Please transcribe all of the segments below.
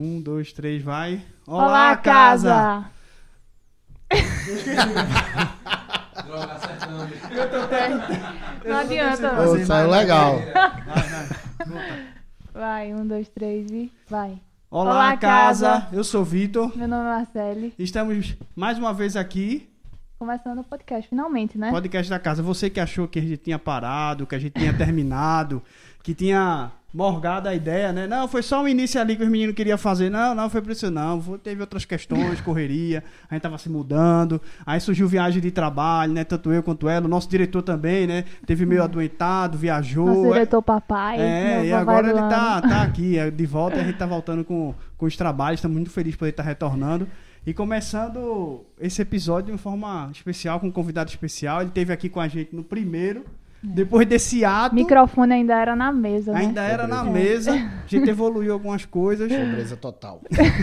Um, dois, três, vai. Olá, casa! Droga, acertando. Não adianta. Vai, não. saiu legal. Vai. Vai, um, dois, três e vai. Olá, Olá, casa. casa. Eu sou o Vitor. Meu nome é Marcele. Estamos mais uma vez aqui, Começando o podcast, finalmente, né? podcast da casa. Você que achou que a gente tinha parado, que a gente tinha terminado, que tinha morgado a ideia, né? Não, foi só um início ali que os meninos queriam fazer. Não, não foi por isso não. Teve outras questões, correria, a gente tava se mudando. Aí surgiu viagem de trabalho, né? Tanto eu quanto ela. O nosso diretor também, né? Teve meio adoentado, viajou. Nosso diretor papai. É, e agora ele tá, tá aqui, é, de volta, a gente tá voltando com, com os trabalhos, estamos muito felizes por ele estar retornando. E começando esse episódio de forma especial, com um convidado especial. Ele esteve aqui com a gente no primeiro. Depois desse ato, Microfone ainda era na mesa, né? ainda era na mesa. A gente evoluiu algumas coisas. Pobreza total.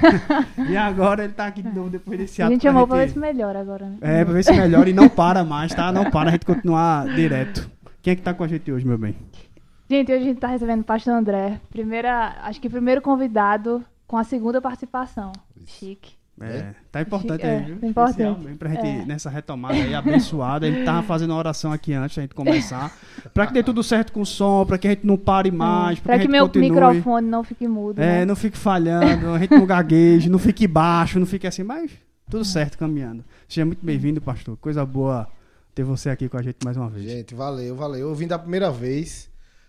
e agora ele tá aqui de novo depois desse A ato. gente pra chamou pra ver gente- se melhora agora, né? É, pra ver se melhora e não para mais, tá? Não para, a gente continuar direto. Quem é que tá com a gente hoje, meu bem? Gente, hoje a gente tá recebendo o pastor André. Primeira, acho que primeiro convidado com a segunda participação. Isso. Chique. É, tá importante É, aí, viu? tá importante. Especial mesmo pra gente, É. nessa retomada aí, abençoada. Ele tava fazendo uma oração aqui antes da gente começar. Pra que dê tudo certo com o som, pra que a gente não pare mais, pra, pra que, que a gente meu continue. microfone não fique mudo. É, né? não fique falhando, a gente não gagueje, não fique baixo, não fique assim, mas tudo certo, caminhando. Seja muito bem-vindo, pastor. Coisa boa ter você aqui com a gente mais uma vez. Gente, valeu, valeu. Eu vim da primeira vez.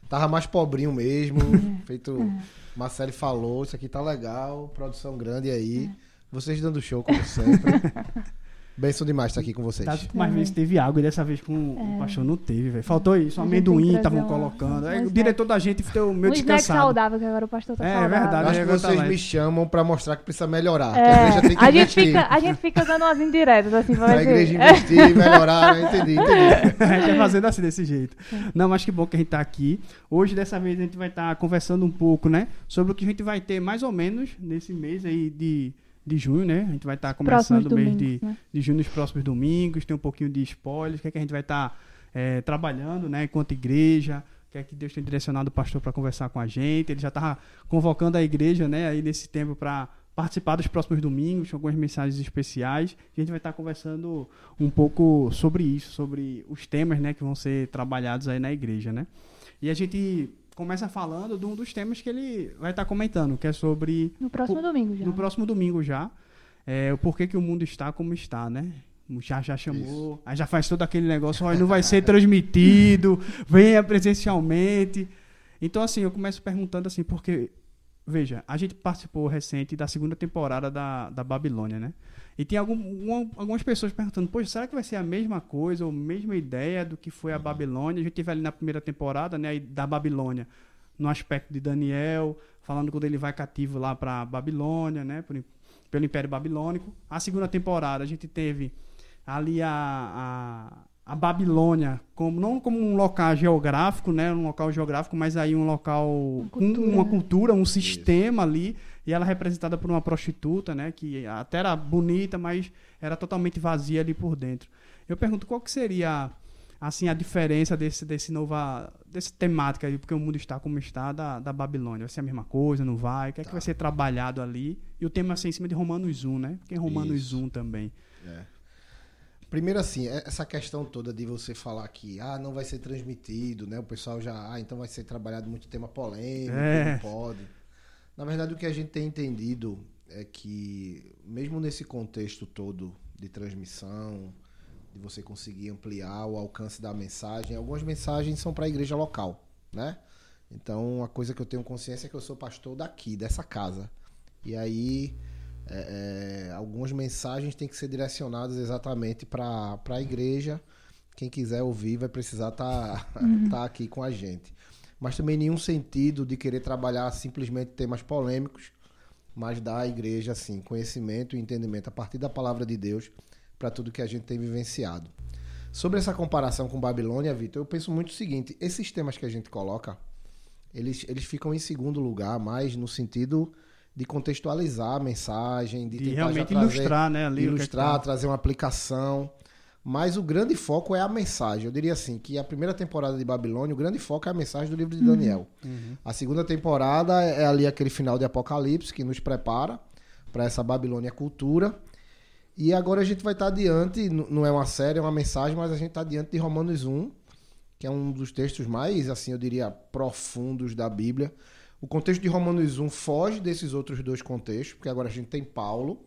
Tava mais pobrinho mesmo. Feito. Marcelo falou, isso aqui tá legal. Produção grande aí. Vocês dando show, como sempre. Benção demais estar aqui com vocês. Das últimas vezes teve água e dessa vez com o pastor não teve, velho. Faltou isso, um É. A gente que amendoim estavam colocando. um Aí o snack. diretor da gente deu meio um snack descansado. saudável, que agora o pastor tá É, saudável. verdade. Eu acho que Agora tá vocês me chamam pra mostrar que precisa melhorar. que É, a igreja tem que a, gente investir. fica, a gente fica dando umas indiretas, assim, pra A igreja investir, melhorar. Entendi, entendi. a gente vai fazendo assim, desse jeito. Não, mas que bom que a gente tá aqui. Hoje, dessa vez, a gente vai estar conversando um pouco, né? Sobre o que a gente vai ter mais ou menos nesse mês aí de, de junho, né? A gente vai estar Próximos começando o mês de, né? de junho nos próximos domingos. Tem um pouquinho de spoilers. O que é que a gente vai estar é, trabalhando, né? Enquanto igreja. O que é que Deus tem direcionado o pastor para conversar com a gente. Ele já estava convocando a igreja, né? Aí nesse tempo para participar dos próximos domingos, com algumas mensagens especiais. A gente vai estar conversando um pouco sobre isso, sobre os temas, né, que vão ser trabalhados aí na igreja, né? E a gente começa falando de um dos temas que ele vai estar comentando, que é sobre No próximo domingo já. no próximo domingo já, é, o porquê que o mundo está como está, né? Já, já chamou, aí já faz todo aquele negócio, olha, não vai ser transmitido, venha presencialmente. Então, assim, eu começo perguntando assim, porque, veja, a gente participou recente da segunda temporada da, da Babilônia, né? E tem algum, uma- algumas pessoas perguntando, poxa, será que vai ser a mesma coisa, ou a mesma ideia do que foi a Babilônia? A gente teve ali na primeira temporada, né, da Babilônia, no aspecto de Daniel, falando quando ele vai cativo lá para Babilônia, né, por- pelo Império Babilônico. A segunda temporada a gente teve ali a, a, a Babilônia como não como um local geográfico, né, um local geográfico, mas aí um local Uma com cultura, uma né? cultura, um sistema ali, e ela é representada por uma prostituta, né, que até era bonita, mas era totalmente vazia ali por dentro. Eu pergunto qual que seria assim a diferença desse desse nova desse temática aí, porque o mundo está como está da, da Babilônia. Vai ser a mesma coisa, não vai? O que é que Tá. vai ser trabalhado ali? E o tema assim em cima de Romanos 1, né? Porque Romanos Isso. 1 também. Primeiro assim, é- essa questão toda de você falar que ah, não vai ser transmitido, né? O pessoal já, ah, então vai ser trabalhado muito tema polêmico, É. não pode. Na verdade, o que a gente tem entendido é que mesmo nesse contexto todo de transmissão, de você conseguir ampliar o alcance da mensagem, algumas mensagens são para a igreja local, né? Então, a coisa que eu tenho consciência é que eu sou pastor daqui, dessa casa. E aí, é, é, algumas mensagens têm que ser direcionadas exatamente para a igreja. Quem quiser ouvir vai precisar estar aqui com a gente. Mas também nenhum sentido de querer trabalhar simplesmente temas polêmicos, mas dar à igreja assim, conhecimento e entendimento a partir da palavra de Deus para tudo que a gente tem vivenciado. Sobre essa comparação com Babilônia, Vitor, eu penso muito o seguinte: esses temas que a gente coloca, eles, eles ficam em segundo lugar, mais no sentido de contextualizar a mensagem, de, De tentar realmente trazer- ilustrar, né, ali é ilustrar, tá- trazer uma aplicação. Mas o grande foco é a mensagem. Eu diria assim, que a primeira temporada de Babilônia, o grande foco é a mensagem do livro de Daniel. A segunda temporada é ali aquele final de Apocalipse que nos prepara para essa Babilônia cultura. E agora a gente vai estar diante, n- não é uma série, é uma mensagem, mas a gente está diante de Romanos 1, que é um dos textos mais, assim, eu diria, profundos da Bíblia. O contexto de Romanos 1 foge desses outros dois contextos, porque agora a gente tem Paulo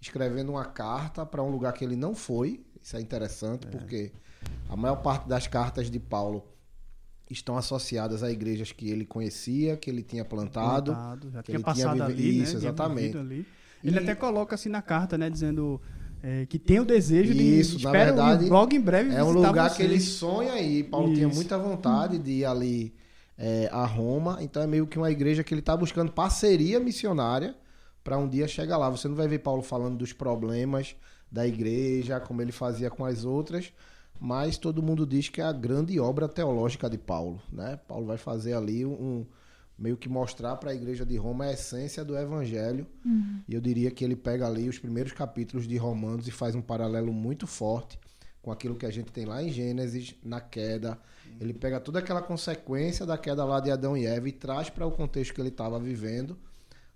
escrevendo uma carta para um lugar que ele não foi. Isso é interessante, porque a maior parte das cartas de Paulo estão associadas a igrejas que ele conhecia, que ele tinha plantado. Plantado, já que tinha ele tinha passado vive- ali, Isso, né? tinha exatamente. vivido ali. Ele E- até coloca assim na carta, né? Dizendo é, que tem o desejo de. Isso, na espero verdade, logo em breve É um lugar que ele vocês. sonha ir. Paulo tinha Isso. muita vontade de ir ali é, a Roma. Então é meio que uma igreja que ele está buscando parceria missionária para um dia chegar lá. Você não vai ver Paulo falando dos problemas da igreja, como ele fazia com as outras, mas todo mundo diz que é a grande obra teológica de Paulo. Né? Paulo vai fazer ali um. Meio que mostrar para a igreja de Roma a essência do evangelho. E eu diria que ele pega ali os primeiros capítulos de Romanos e faz um paralelo muito forte com aquilo que a gente tem lá em Gênesis, na queda. Ele pega toda aquela consequência da queda lá de Adão e Eva e traz para o contexto que ele estava vivendo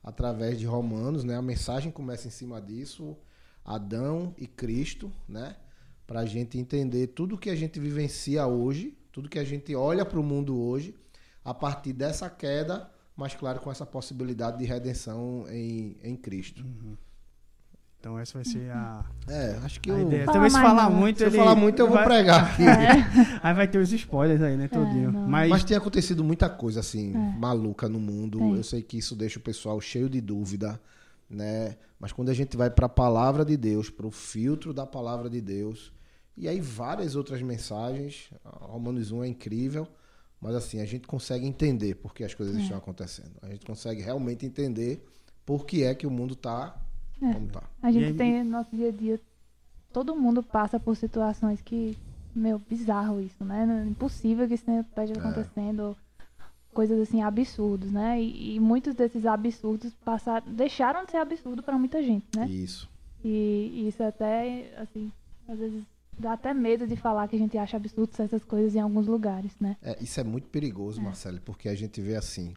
através de Romanos, né? A mensagem começa em cima disso, Adão e Cristo, né? Para a gente entender tudo que a gente vivencia hoje, tudo que a gente olha para o mundo hoje, a partir dessa queda, mas claro com essa possibilidade de redenção em, em Cristo. Então essa vai ser a, É, acho que a eu, ideia. Fala Talvez se falar não. muito. se eu ele falar muito eu vou vai- pregar aqui. Aí vai ter os spoilers aí, né, todinho. É. Mas, Mas tem acontecido muita coisa assim, É. maluca no mundo. Eu sei que isso deixa o pessoal cheio de dúvida, né? Mas quando a gente vai para a palavra de Deus, para o filtro da palavra de Deus, e aí várias outras mensagens, Romanos 1 é incrível, mas assim, a gente consegue entender por que as coisas estão acontecendo. A gente consegue realmente entender por que é que o mundo tá É. como tá. A gente aí- tem no nosso dia a dia, todo mundo passa por situações que, meu, bizarro isso, né? Não- Impossível que isso É. esteja acontecendo, coisas assim, absurdos, né? E, e muitos desses absurdos passaram, deixaram de ser absurdo para muita gente, né? Isso. E, e isso até, assim, às vezes dá até medo de falar que a gente acha absurdo certas coisas em alguns lugares, né? É, isso é muito perigoso, Marcelo, porque a gente vê assim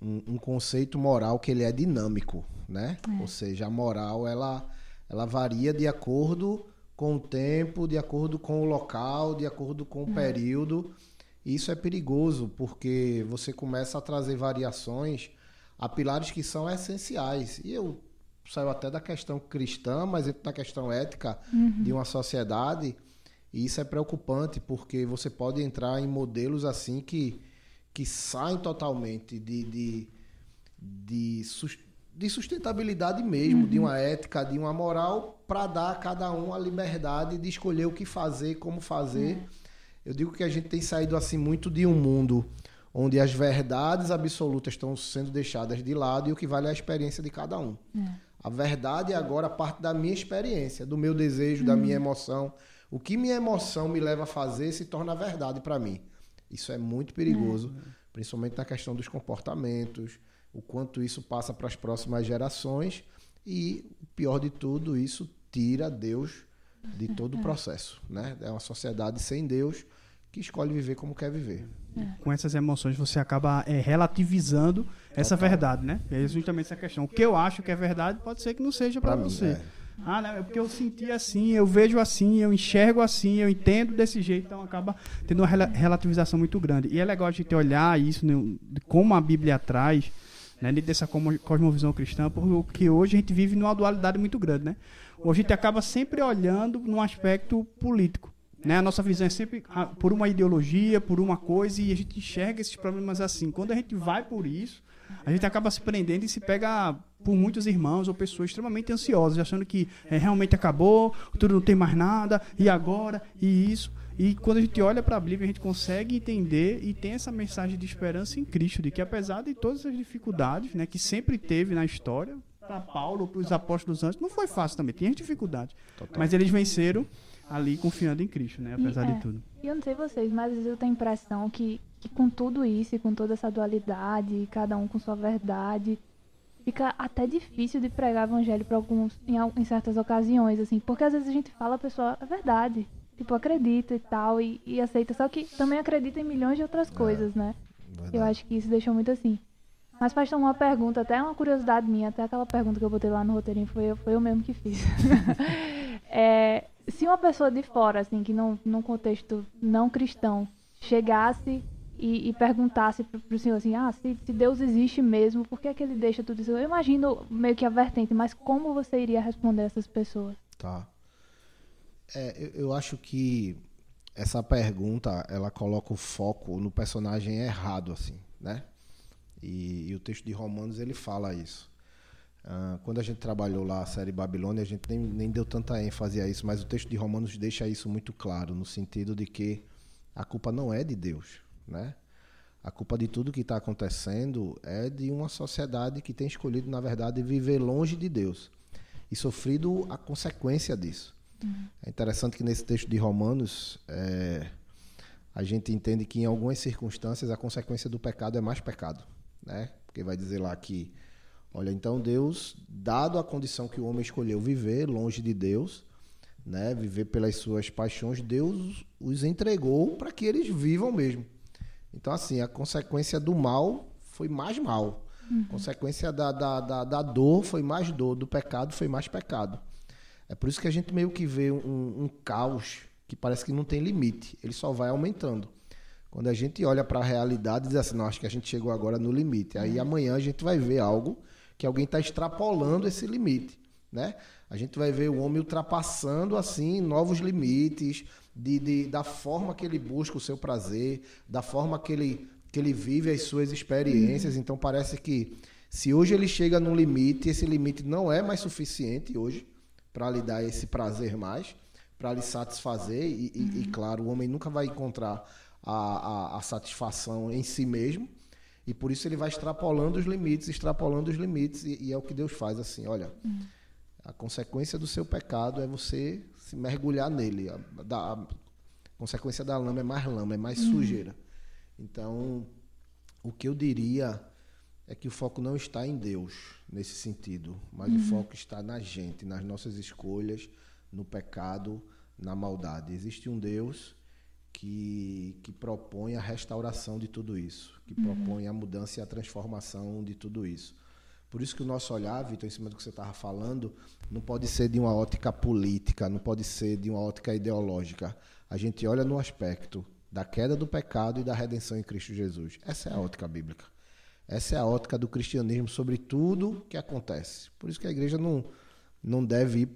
um, um conceito moral que ele é dinâmico, né? Ou seja, a moral ela ela varia de acordo com o tempo, de acordo com o local, de acordo com o período. E isso é perigoso porque você começa a trazer variações a pilares que são essenciais. E eu saio até da questão cristã, mas entro na questão ética de uma sociedade. E isso é preocupante, porque você pode entrar em modelos assim que, que saem totalmente de, de, de, de sustentabilidade mesmo, de uma ética, de uma moral, para dar a cada um a liberdade de escolher o que fazer, como fazer. Eu digo que a gente tem saído assim muito de um mundo onde as verdades absolutas estão sendo deixadas de lado e o que vale é a experiência de cada um. A verdade é agora parte da minha experiência, do meu desejo, da minha emoção. O que minha emoção me leva a fazer se torna verdade para mim. Isso é muito perigoso, principalmente na questão dos comportamentos, o quanto isso passa para as próximas gerações e o pior de tudo, isso tira Deus de todo o processo, né? É uma sociedade sem Deus que escolhe viver como quer viver. com essas emoções você acaba é, relativizando essa verdade, né? É justamente essa questão. O que eu acho que é verdade pode ser que não seja para você. é. Ah, não, é porque eu senti assim, eu vejo assim, eu enxergo assim, eu entendo desse jeito, então acaba tendo uma rela- relativização muito grande. E é legal a gente olhar isso, né, de como a Bíblia traz, né, dentro dessa como- cosmovisão cristã, porque hoje a gente vive numa dualidade muito grande, né? A gente acaba sempre olhando num aspecto político. Né? A nossa visão é sempre ah, por uma ideologia, por uma coisa, e a gente enxerga esses problemas assim. Quando a gente vai por isso, a gente acaba se prendendo e se pega por muitos irmãos ou pessoas extremamente ansiosas, achando que é, realmente acabou, tudo não tem mais nada, e agora, e isso. E quando a gente olha para a Bíblia, a gente consegue entender e tem essa mensagem de esperança em Cristo, de que apesar de todas as dificuldades né, que sempre teve na história, para Paulo, para os apóstolos antes, não foi fácil também, tinha dificuldades. Mas eles venceram ali confiando em Cristo, né, apesar E, é, de tudo. E eu não sei vocês, mas às vezes eu tenho a impressão que, que com tudo isso e com toda essa dualidade, cada um com sua verdade, fica até difícil de pregar evangelho para alguns em, em certas ocasiões, assim, porque às vezes a gente fala, a pessoa, é verdade, tipo, acredita e tal, e, e aceita, só que também acredita em milhões de outras coisas, né? Verdade. Eu acho que isso deixou muito assim. Mas, pastor, uma pergunta, até uma curiosidade minha, até aquela pergunta que eu botei lá no roteirinho, foi, eu- foi eu mesmo que fiz. É, se uma pessoa de fora, assim, que não, num contexto não cristão, chegasse e, e perguntasse pro, pro senhor assim, ah, se, se Deus existe mesmo, por que, é que ele deixa tudo isso? Eu imagino meio que a vertente, mas como você iria responder essas pessoas? Tá. É, eu, eu acho que essa pergunta ela coloca o foco no personagem errado, assim, né? E, e o texto de Romanos ele fala isso. Ah, quando a gente trabalhou lá a série Babilônia, a gente nem, nem deu tanta ênfase a isso, mas o texto de Romanos deixa isso muito claro, no sentido de que a culpa não é de Deus, né? A culpa de tudo que está acontecendo é de uma sociedade que tem escolhido, na verdade, viver longe de Deus e sofrido a consequência disso. É interessante que nesse texto de Romanos é, a gente entende que em algumas circunstâncias a consequência do pecado é mais pecado, né? Porque vai dizer lá que, olha, então Deus, dado a condição que o homem escolheu viver longe de Deus, né, viver pelas suas paixões, Deus os entregou para que eles vivam mesmo. Então, assim, a consequência do mal foi mais mal. A consequência da, da, da, da dor foi mais dor, do pecado foi mais pecado. É por isso que a gente meio que vê um, um caos que parece que não tem limite, ele só vai aumentando. Quando a gente olha para a realidade e diz assim, não, acho que a gente chegou agora no limite. Aí amanhã a gente vai ver algo que alguém está extrapolando esse limite, né? A gente vai ver o homem ultrapassando assim novos limites de, de- da forma que ele busca o seu prazer, da forma que ele que ele vive as suas experiências. Então parece que se hoje ele chega num limite, esse limite não é mais suficiente hoje para lhe dar esse prazer mais, para lhe satisfazer. E, e- e, claro, o homem nunca vai encontrar a, a- a satisfação em si mesmo. E por isso ele vai extrapolando os limites, extrapolando os limites. E, e é o que Deus faz assim, olha. A consequência do seu pecado é você se mergulhar nele. A, da- a consequência da lama é mais lama, é mais sujeira. Então, o que eu diria é que o foco não está em Deus nesse sentido, mas o foco está na gente, nas nossas escolhas, no pecado, na maldade. Existe um Deus que, que propõe a restauração de tudo isso, que propõe a mudança e a transformação de tudo isso. Por isso que o nosso olhar, Vitor, em cima do que você estava falando, não pode ser de uma ótica política, não pode ser de uma ótica ideológica. A gente olha no aspecto da queda do pecado e da redenção em Cristo Jesus. Essa é a ótica bíblica. Essa é a ótica do cristianismo sobre tudo que acontece. Por isso que a igreja não, não deve ir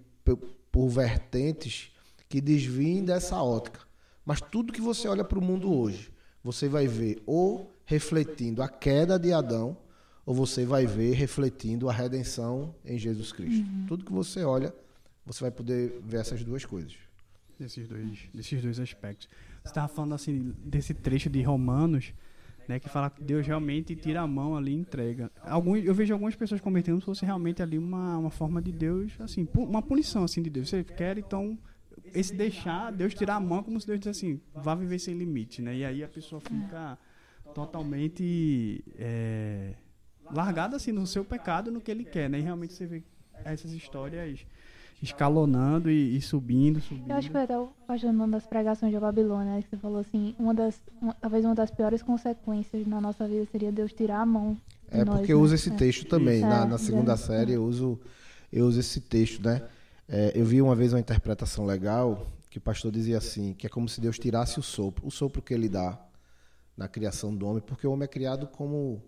por vertentes que desviem dessa ótica. Mas tudo que você olha para o mundo hoje, você vai ver ou refletindo a queda de Adão, ou você vai ver refletindo a redenção em Jesus Cristo. Tudo que você olha, você vai poder ver essas duas coisas. desses dois, desses dois aspectos. Você estava falando assim desse trecho de Romanos, né, que fala que Deus realmente tira a mão ali e entrega. Alguns, eu vejo algumas pessoas comentando se fosse realmente ali uma, uma forma de Deus, assim, uma punição assim de Deus. Você quer então esse deixar Deus tirar a mão como se Deus dissesse assim, vá viver sem limite, né? E aí a pessoa fica totalmente é, largada assim no seu pecado, no que ele quer, né? E realmente você vê essas histórias escalonando e, e subindo, subindo. Eu acho que foi até o pastor numa das pregações de Babilônia, né, que você falou assim, uma das, uma- talvez uma das piores consequências na nossa vida seria Deus tirar a mão. de É nós, porque eu né? uso esse É. texto também. Isso. Na, É, na segunda é. série eu uso, eu uso esse texto, né? É, eu vi uma vez uma interpretação legal que o pastor dizia assim, que é como se Deus tirasse o sopro, o sopro que ele dá na criação do homem, porque o homem é criado como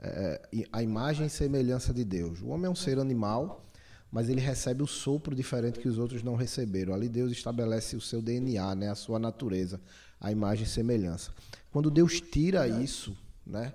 é, a imagem e semelhança de Deus. O homem é um ser animal, mas ele recebe o sopro diferente que os outros não receberam. Ali Deus estabelece o seu DNA, né, a sua natureza, a imagem e semelhança. Quando Deus tira isso, né,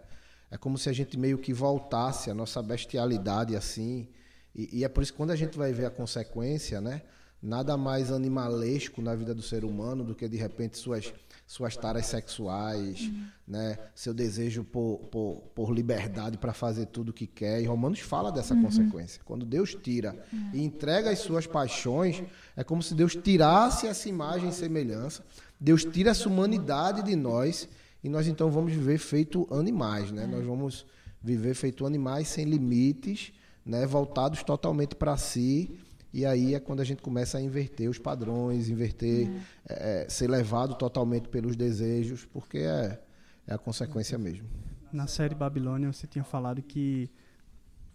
é como se a gente meio que voltasse a nossa bestialidade assim. E, e é por isso que quando a gente vai ver a consequência, né, nada mais animalesco na vida do ser humano do que de repente suas suas taras sexuais, né, seu desejo por, por, por liberdade para fazer tudo o que quer. E Romanos fala dessa consequência. Quando Deus tira e entrega as suas paixões, é como se Deus tirasse essa imagem e semelhança, Deus tira essa humanidade de nós e nós então vamos viver feito animais, né? Nós vamos viver feito animais sem limites, né, voltados totalmente para si. E aí é quando a gente começa a inverter os padrões, inverter, é, ser levado totalmente pelos desejos, porque é, é a consequência mesmo. Na série Babilônia você tinha falado que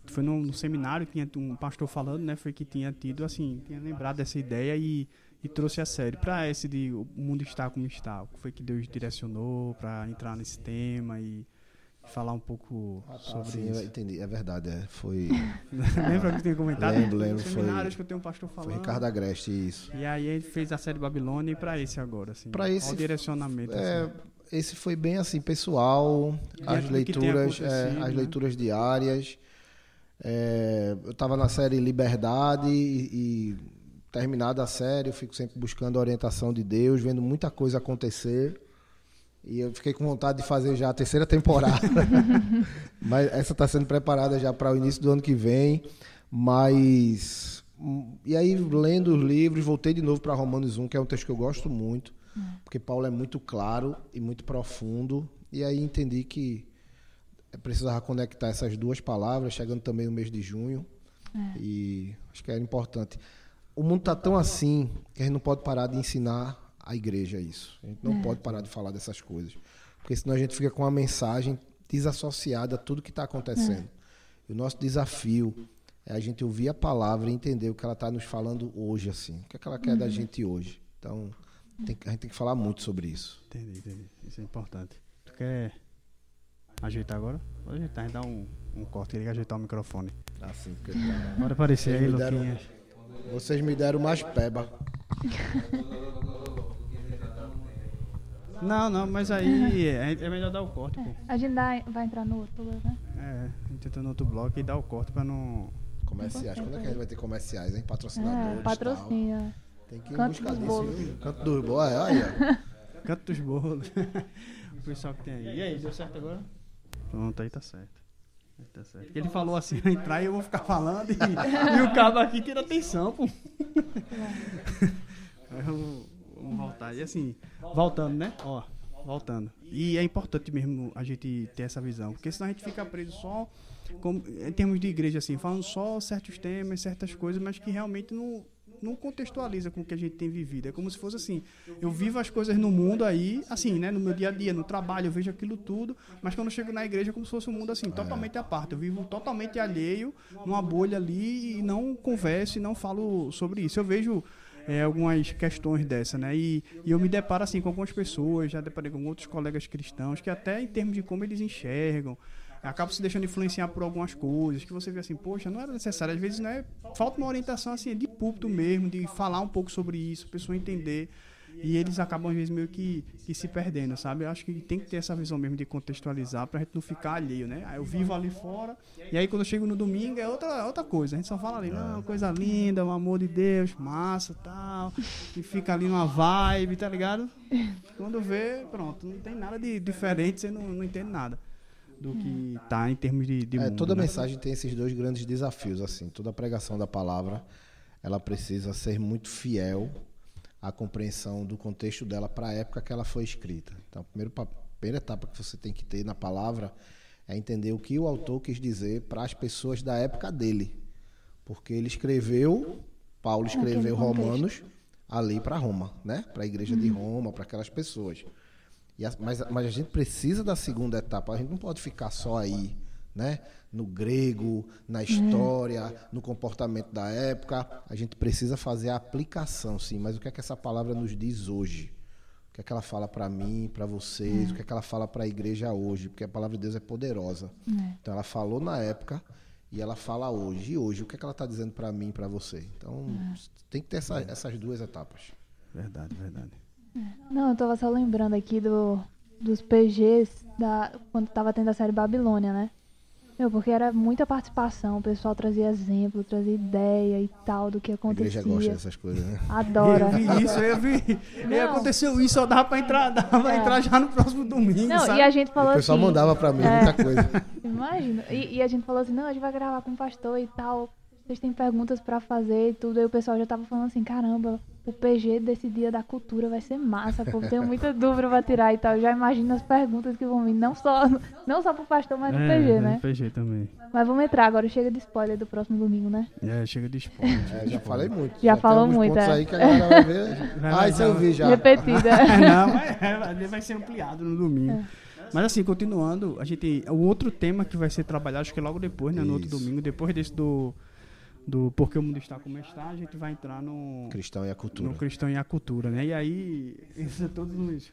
foi num, num seminário que tinha um pastor falando, né? Foi que tinha tido assim, tinha lembrado dessa ideia e, e trouxe a série para esse de o mundo está como está. O que foi que Deus direcionou para entrar nesse tema e falar um pouco sobre Sim, eu isso. entendi. É verdade, é. Foi, Lembra que eu tinha comentado? Lembro, lembro, foi- que eu tenho um pastor falando. foi Ricardo Agreste, isso. E aí ele fez a série Babilônia e para esse agora, assim. Pra esse- Qual o direcionamento, É, assim. esse foi bem assim, pessoal, as que tem leituras, é, as né? leituras diárias. É, eu estava na série Liberdade e, e terminada a série, eu fico sempre buscando a orientação de Deus, vendo muita coisa acontecer. E eu fiquei com vontade de fazer já a terceira temporada. Mas essa está sendo preparada já para o início do ano que vem. Mas. E aí, lendo os livros, voltei de novo para Romanos 1, que é um texto que eu gosto muito, porque Paulo é muito claro e muito profundo. E aí entendi que é precisava conectar essas duas palavras, chegando também no mês de junho. E acho que era importante. O mundo está tão assim que a gente não pode parar de ensinar a igreja isso. A gente não pode parar de falar dessas coisas. Porque senão a gente fica com uma mensagem desassociada a tudo que está acontecendo. E o nosso desafio é a gente ouvir a palavra e entender o que ela está nos falando hoje, assim. O que, é que ela quer da gente hoje. Então, tem que- a gente tem que falar muito sobre isso. Entendi, entendi. Isso é importante. Tu quer ajeitar agora? Pode ajeitar, a gente dá um, um corte, ele ajeitar o microfone. Assim, porque tá- Pode aparecer aí, Vocês me deram-. Vocês me deram mais peba. Não, não, mas aí é, é melhor dar o corte, pô. A gente dá- vai entrar no outro, né? É, a gente tenta no outro bloco e dá o corte pra não. Comerciais. Quando é que a gente vai ter comerciais, hein? É, Patrocinadores. patrocínio. tal. Tem que ir Canto buscar disso. viu? Canto dos bolos. Olha. Canto dos bolos. o pessoal que tem aí. E aí, deu certo agora? Pronto, aí tá certo. Aí tá certo. Porque ele falou assim, entrar e eu vou ficar falando e, e o cabo aqui tira atenção, pô. Eu- voltar. E assim, voltando, né? Ó, voltando. E é importante mesmo a gente ter essa visão, porque senão a gente fica preso só em termos de igreja, assim, falando só certos temas, certas coisas, mas que realmente não, não contextualiza com o que a gente tem vivido. É como se fosse assim, eu vivo as coisas no mundo aí, assim, né? No meu dia a dia, no trabalho, eu vejo aquilo tudo, mas quando eu chego na igreja é como se fosse um mundo assim, totalmente à parte. Eu vivo totalmente alheio, numa bolha ali, e não converso e não falo sobre isso. Eu vejo é, algumas questões dessa, né? E, e eu me deparo assim com algumas pessoas, já deparei com outros colegas cristãos que até em termos de como eles enxergam, acabam se deixando influenciar por algumas coisas que você vê assim, poxa, não era necessário, às vezes não é, falta uma orientação assim de púlpito mesmo, de falar um pouco sobre isso, a pessoa entender. E eles acabam, às vezes, meio que, que se perdendo, sabe? Eu acho que tem que ter essa visão mesmo de contextualizar pra gente não ficar alheio, né? Aí eu vivo ali fora, e aí quando eu chego no domingo é outra, outra coisa. A gente só fala ali, não, coisa linda, o amor de Deus, massa tal. E fica ali numa vibe, tá ligado? Quando vê, pronto, não tem nada de diferente, você não, não entende nada do que tá em termos de, de É, mundo, toda né? mensagem tem esses dois grandes desafios, assim. Toda pregação da palavra, ela precisa ser muito fiel à compreensão do contexto dela para a época que ela foi escrita. Então, a primeira, pa- primeira etapa que você tem que ter na palavra é entender o que o autor quis dizer para as pessoas da época dele. Porque ele escreveu, Paulo escreveu. Romanos ali para Roma, né? Para a igreja de Roma, para aquelas pessoas. E a- mas, mas a gente precisa da segunda etapa. A gente não pode ficar só aí, né? No grego, na história, no comportamento da época. A gente precisa fazer a aplicação, sim. Mas o que é que essa palavra nos diz hoje? O que é que ela fala para mim, para vocês? O que é que ela fala para a igreja hoje? Porque a palavra de Deus é poderosa. Então ela falou na época e ela fala hoje. E hoje, o que é que ela está dizendo para mim, para você? Então tem que ter essa- essas duas etapas. Verdade, verdade. Não, eu tava só lembrando aqui do, dos PGs da, quando tava tendo a série Babilônia, né? Meu, porque era muita participação, o pessoal trazia exemplo, trazia ideia e tal do que A igreja acontecia. gosta dessas coisas, né? Adora. Eu vi isso, eu vi. E Não. aconteceu isso, só dava pra entrar, dava pra É. entrar já no próximo domingo, Não, sabe? e a gente falou o pessoal assim. mandava para mim É. muita coisa. Imagina. E, e a gente falou assim, não, a gente vai gravar com o pastor e tal. vocês têm perguntas pra fazer e tudo. Aí o pessoal já tava falando assim, caramba, o PG desse dia da cultura vai ser massa, pô. Tenho muita dúvida pra tirar e tal. Eu já imagino as perguntas que vão vir, não só, não só pro pastor, mas no é, PG, no né? PG também. Mas vamos entrar agora, chega de spoiler do próximo domingo, né? É, chega de esporte. É, já falei muito. Já tem falou muito, é. aí que a galera vai ver. Vai ah, isso eu vi já. Repetida. não, mas é, vai ser ampliado no domingo. Mas assim, continuando, a gente. O outro tema que vai ser trabalhado, acho que logo depois, né? No outro domingo, depois desse do. Do Porque o Mundo Está Como Está, a gente vai entrar no. Cristão e a cultura. No cristão e a cultura, né? E aí, isso é todos os,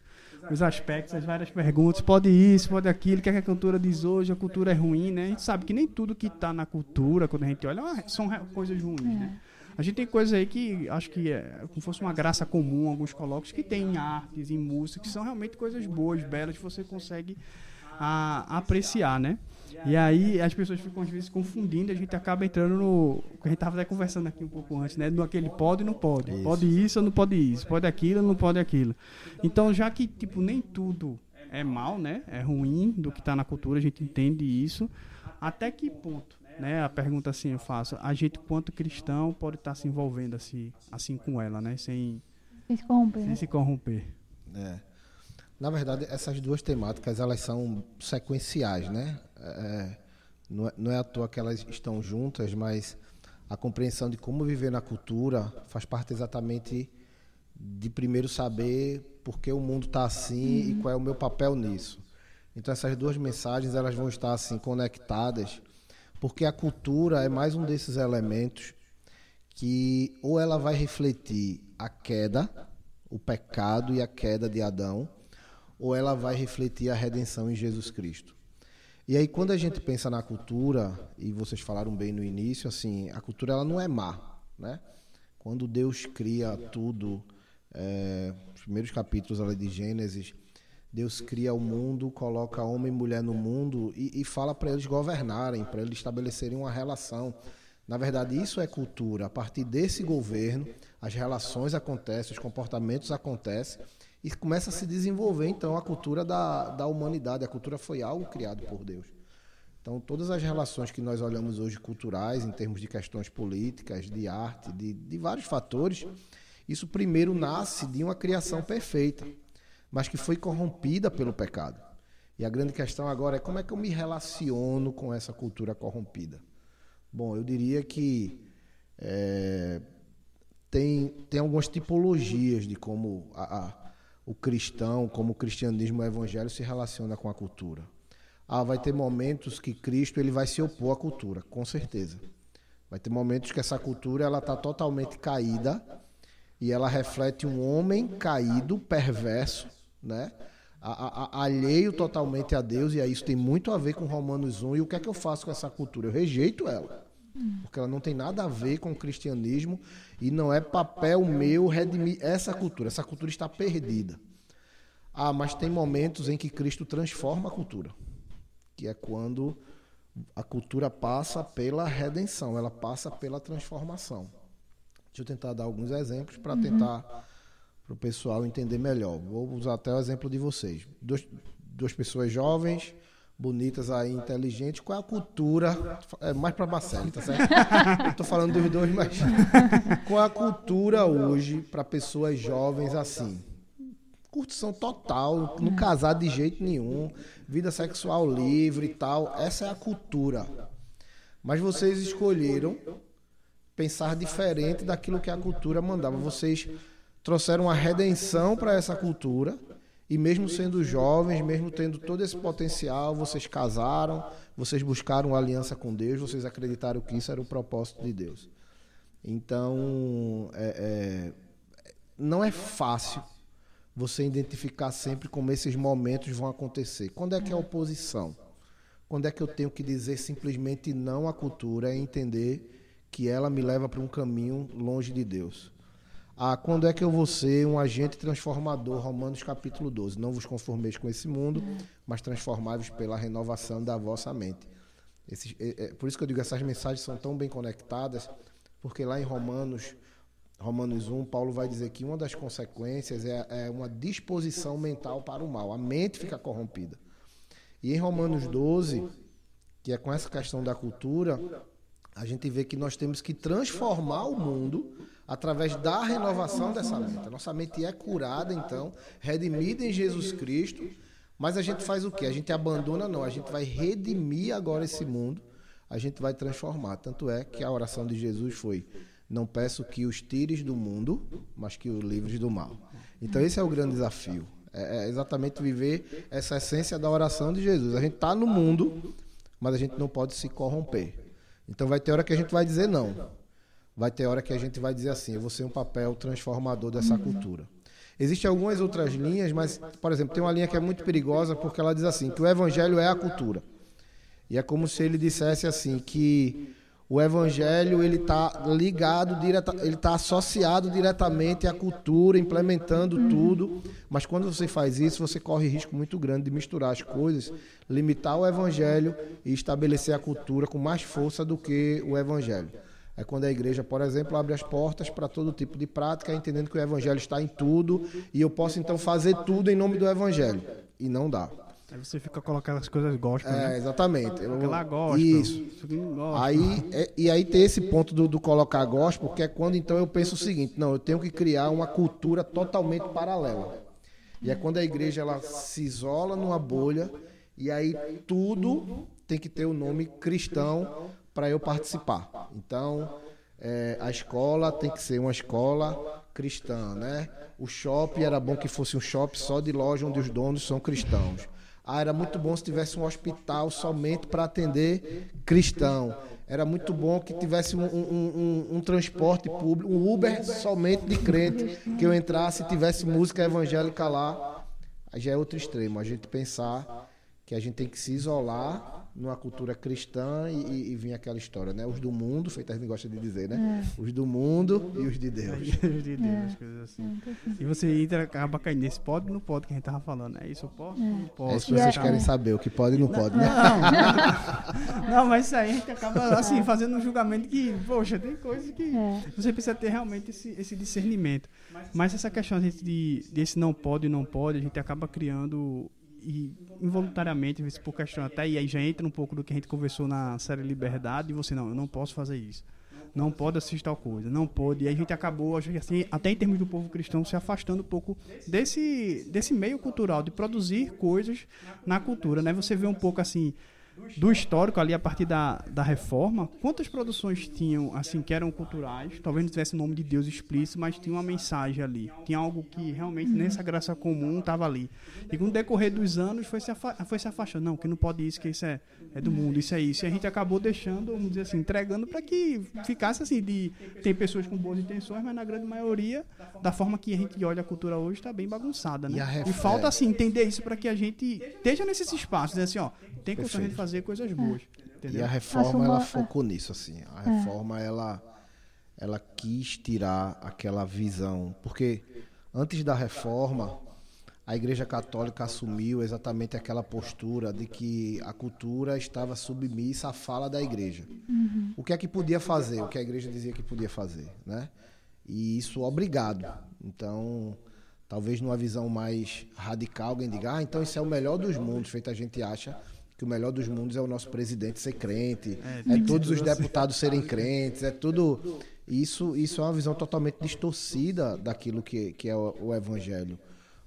os aspectos, as várias perguntas. Pode isso, pode aquilo, o que, é que a cultura diz hoje? A cultura é ruim, né? A gente sabe que nem tudo que está na cultura, quando a gente olha, ah, são coisas ruins, né? A gente tem coisas aí que acho que é como fosse uma graça comum, alguns colocos, que tem em artes, em música, que são realmente coisas boas, belas, que você consegue a, apreciar, né? E aí as pessoas ficam às vezes confundindo, a gente acaba entrando no. A gente estava até conversando aqui um pouco antes, né? No aquele pode e não pode. Isso. Pode isso ou não pode isso. Pode aquilo ou não pode aquilo. Então, já que, tipo, nem tudo é mal, né? É ruim do que está na cultura, a gente entende isso. Até que ponto, né? A pergunta assim eu faço, a gente, quanto cristão, pode estar se envolvendo assim, assim com ela, né? Sem, Sem se corromper, sem né? se corromper. É. Na verdade, essas duas temáticas elas são sequenciais, né? É, não, é, não é à toa que elas estão juntas, mas a compreensão de como viver na cultura faz parte exatamente de primeiro saber por que o mundo está assim e qual é o meu papel nisso. Então essas duas mensagens elas vão estar assim conectadas, porque a cultura é mais um desses elementos que ou ela vai refletir a queda, o pecado e a queda de Adão, ou ela vai refletir a redenção em Jesus Cristo. E aí quando a gente pensa na cultura, e vocês falaram bem no início, assim, a cultura ela não é má, né? Quando Deus cria tudo, é, os primeiros capítulos ali de Gênesis, Deus cria o mundo, coloca homem e mulher no mundo e, e fala para eles governarem, para eles estabelecerem uma relação. Na verdade, isso é cultura. A partir desse governo, as relações acontecem, os comportamentos acontecem e começa a se desenvolver então a cultura da, da humanidade. A cultura foi algo criado por Deus. Então, todas as relações que nós olhamos hoje culturais, em termos de questões políticas, de arte, de, de vários fatores, isso primeiro nasce de uma criação perfeita, mas que foi corrompida pelo pecado. E a grande questão agora é como é que eu me relaciono com essa cultura corrompida. Bom, eu diria que é, tem, tem algumas tipologias de como a, a, o cristão, como o cristianismo, o evangelho se relaciona com a cultura. Ah, vai ter momentos que Cristo ele vai se opor à cultura, com certeza. Vai ter momentos que essa cultura ela está totalmente caída e ela reflete um homem caído, perverso, né? A, a, alheio totalmente a Deus, e aí isso tem muito a ver com Romanos 1. E o que é que eu faço com essa cultura? Eu rejeito ela. Porque ela não tem nada a ver com o cristianismo e não é papel meu redimir essa cultura. Essa cultura está perdida. Ah, mas tem momentos em que Cristo transforma a cultura, que é quando a cultura passa pela redenção, ela passa pela transformação. Deixa eu tentar dar alguns exemplos para tentar para o pessoal entender melhor. Vou usar até o exemplo de vocês. Duas, duas pessoas jovens, bonitas aí, inteligentes. Qual é a cultura? É mais para Marcelo, tá certo? Tô falando dos dois, mas qual é a cultura hoje para pessoas jovens assim? Curtição total, não casar de jeito nenhum, vida sexual livre e tal. Essa é a cultura. Mas vocês escolheram pensar diferente daquilo que a cultura mandava. Vocês trouxeram uma redenção para essa cultura e mesmo sendo jovens, mesmo tendo todo esse potencial, vocês casaram, vocês buscaram uma aliança com Deus, vocês acreditaram que isso era o propósito de Deus. Então, é, é, não é fácil você identificar sempre como esses momentos vão acontecer. Quando é que é oposição? Quando é que eu tenho que dizer simplesmente não à cultura e entender que ela me leva para um caminho longe de Deus? Ah, quando é que eu vou ser um agente transformador? Romanos capítulo 12. Não vos conformeis com esse mundo, mas transformai-vos pela renovação da vossa mente. Esses, é, é, por isso que eu digo, essas mensagens são tão bem conectadas, porque lá em Romanos, Romanos 1, Paulo vai dizer que uma das consequências é, é uma disposição mental para o mal. A mente fica corrompida. E em Romanos 12, que é com essa questão da cultura, a gente vê que nós temos que transformar o mundo através da renovação dessa mente. A nossa mente é curada, então, redimida em Jesus Cristo, mas a gente faz o quê? A gente abandona, não, a gente vai redimir agora esse mundo, a gente vai transformar. Tanto é que a oração de Jesus foi: Não peço que os tires do mundo, mas que os livres do mal. Então, esse é o grande desafio. É exatamente viver essa essência da oração de Jesus. A gente está no mundo, mas a gente não pode se corromper. Então, vai ter hora que a gente vai dizer não vai ter hora que a gente vai dizer assim, eu vou ser um papel transformador dessa cultura. Existem algumas outras linhas, mas, por exemplo, tem uma linha que é muito perigosa porque ela diz assim, que o evangelho é a cultura. E é como se ele dissesse assim, que o evangelho ele está ligado, direta, ele está associado diretamente à cultura, implementando tudo. Mas quando você faz isso, você corre risco muito grande de misturar as coisas, limitar o evangelho e estabelecer a cultura com mais força do que o evangelho. É quando a igreja, por exemplo, abre as portas para todo tipo de prática, entendendo que o evangelho está em tudo e eu posso então fazer tudo em nome do evangelho. E não dá. Aí você fica colocando as coisas gospel, É, né? exatamente. Aquela gospel. Isso. isso gospel. Aí, é- e aí tem esse ponto do, do colocar gospel, que é quando então eu penso o seguinte, não, eu tenho que criar uma cultura totalmente paralela. E é quando a igreja ela se isola numa bolha e aí tudo tem que ter o nome cristão para eu participar. Então, é, a escola tem que ser uma escola cristã, né? O shopping era bom que fosse um shopping só de loja onde os donos são cristãos. Ah, era muito bom se tivesse um hospital somente para atender cristão. Era muito bom que tivesse um, um- um- um transporte público, um Uber somente de crente, que eu entrasse e tivesse música evangélica lá. Aí já é outro extremo, a gente pensar que a gente tem que se isolar numa cultura cristã e, e- e vir aquela história, né? Os do mundo, feito a gente gosta de dizer, né? Os do mundo e os de Deus. Deus de Deus, as coisas assim. E você entra, acaba caindo nesse pode ou não pode que a gente tava falando. É isso, eu posso ou não posso? É isso que vocês querem saber, o que pode e não pode, né? Não, não, mas isso aí a gente acaba assim, fazendo um julgamento que, poxa, tem coisas que É. você precisa ter realmente esse, esse discernimento. Mas essa questão a gente de, desse não pode e não pode, a gente acaba criando involuntariamente, por questão até, e aí já entra um pouco do que a gente conversou na série Liberdade, e você, não, eu não posso fazer isso. Não pode assistir tal coisa, não pode. E a gente acabou, assim, até em termos do povo cristão, se afastando um pouco desse, desse meio cultural, de produzir coisas na cultura, né? Você vê um pouco assim, do histórico ali a partir da, da reforma, quantas produções tinham assim que eram culturais, talvez não tivesse o nome de Deus explícito, mas tinha uma mensagem ali, tinha algo que realmente nessa graça comum estava ali. E com o decorrer dos anos foi se, foi se afastando, não, que não pode isso, que isso é, é do mundo, isso é isso. E a gente acabou deixando, vamos dizer assim, entregando para que ficasse assim de tem pessoas com boas intenções, mas na grande maioria da forma que a gente olha a cultura hoje está bem bagunçada, né? E E falta assim entender isso para que a gente esteja nesses espaços, dizer assim, ó, tem condição de fazer coisas boas. E Entendeu? a reforma uma- ela focou nisso assim. A reforma ela ela quis tirar aquela visão, porque antes da reforma a Igreja Católica assumiu exatamente aquela postura de que a cultura estava submissa à fala da Igreja. O que é que podia fazer? O que a Igreja dizia que podia fazer, né? E isso obrigado. Então, talvez numa visão mais radical, alguém diga, ah, então isso é o melhor dos mundos, feito a gente acha que o melhor dos mundos é o nosso presidente ser crente, é, todos os deputados serem crentes, é tudo. Isso, isso é uma visão totalmente distorcida daquilo que, que é o, o evangelho.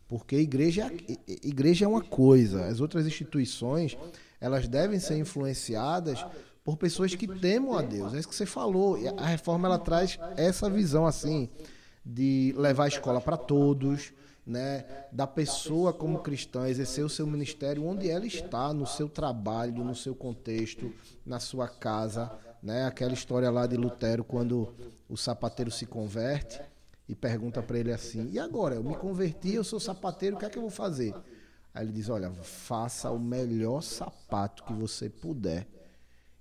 Porque igreja, é- igreja é uma coisa, as outras instituições, elas devem ser influenciadas por pessoas que temam a Deus. É isso que você falou. A reforma ela traz essa visão assim de levar a escola para todos, né, da pessoa como cristã exercer o seu ministério onde ela está, no seu trabalho, no seu contexto, na sua casa, né? Aquela história lá de Lutero quando o sapateiro se converte e pergunta para ele assim: "E agora, eu me converti, eu sou sapateiro, o que é que eu vou fazer?" Aí ele diz: "Olha, faça o melhor sapato que você puder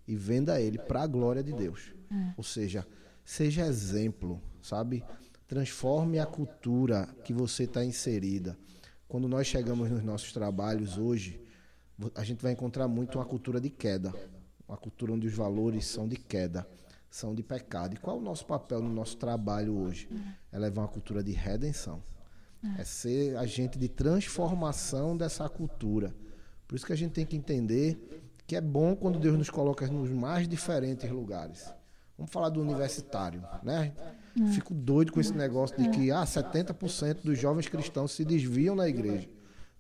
e venda ele para a glória de Deus. Ou seja, seja exemplo, sabe? Transforme a cultura que você está inserida. Quando nós chegamos nos nossos trabalhos hoje, a gente vai encontrar muito uma cultura de queda, uma cultura onde os valores são de queda, são de pecado. E qual é o nosso papel no nosso trabalho hoje? É levar uma cultura de redenção. É ser agente de transformação dessa cultura. Por isso que a gente tem que entender que é bom quando Deus nos coloca nos mais diferentes lugares. Vamos falar do universitário, né? Fico doido com esse negócio de que ah, 70% dos jovens cristãos se desviam na igreja.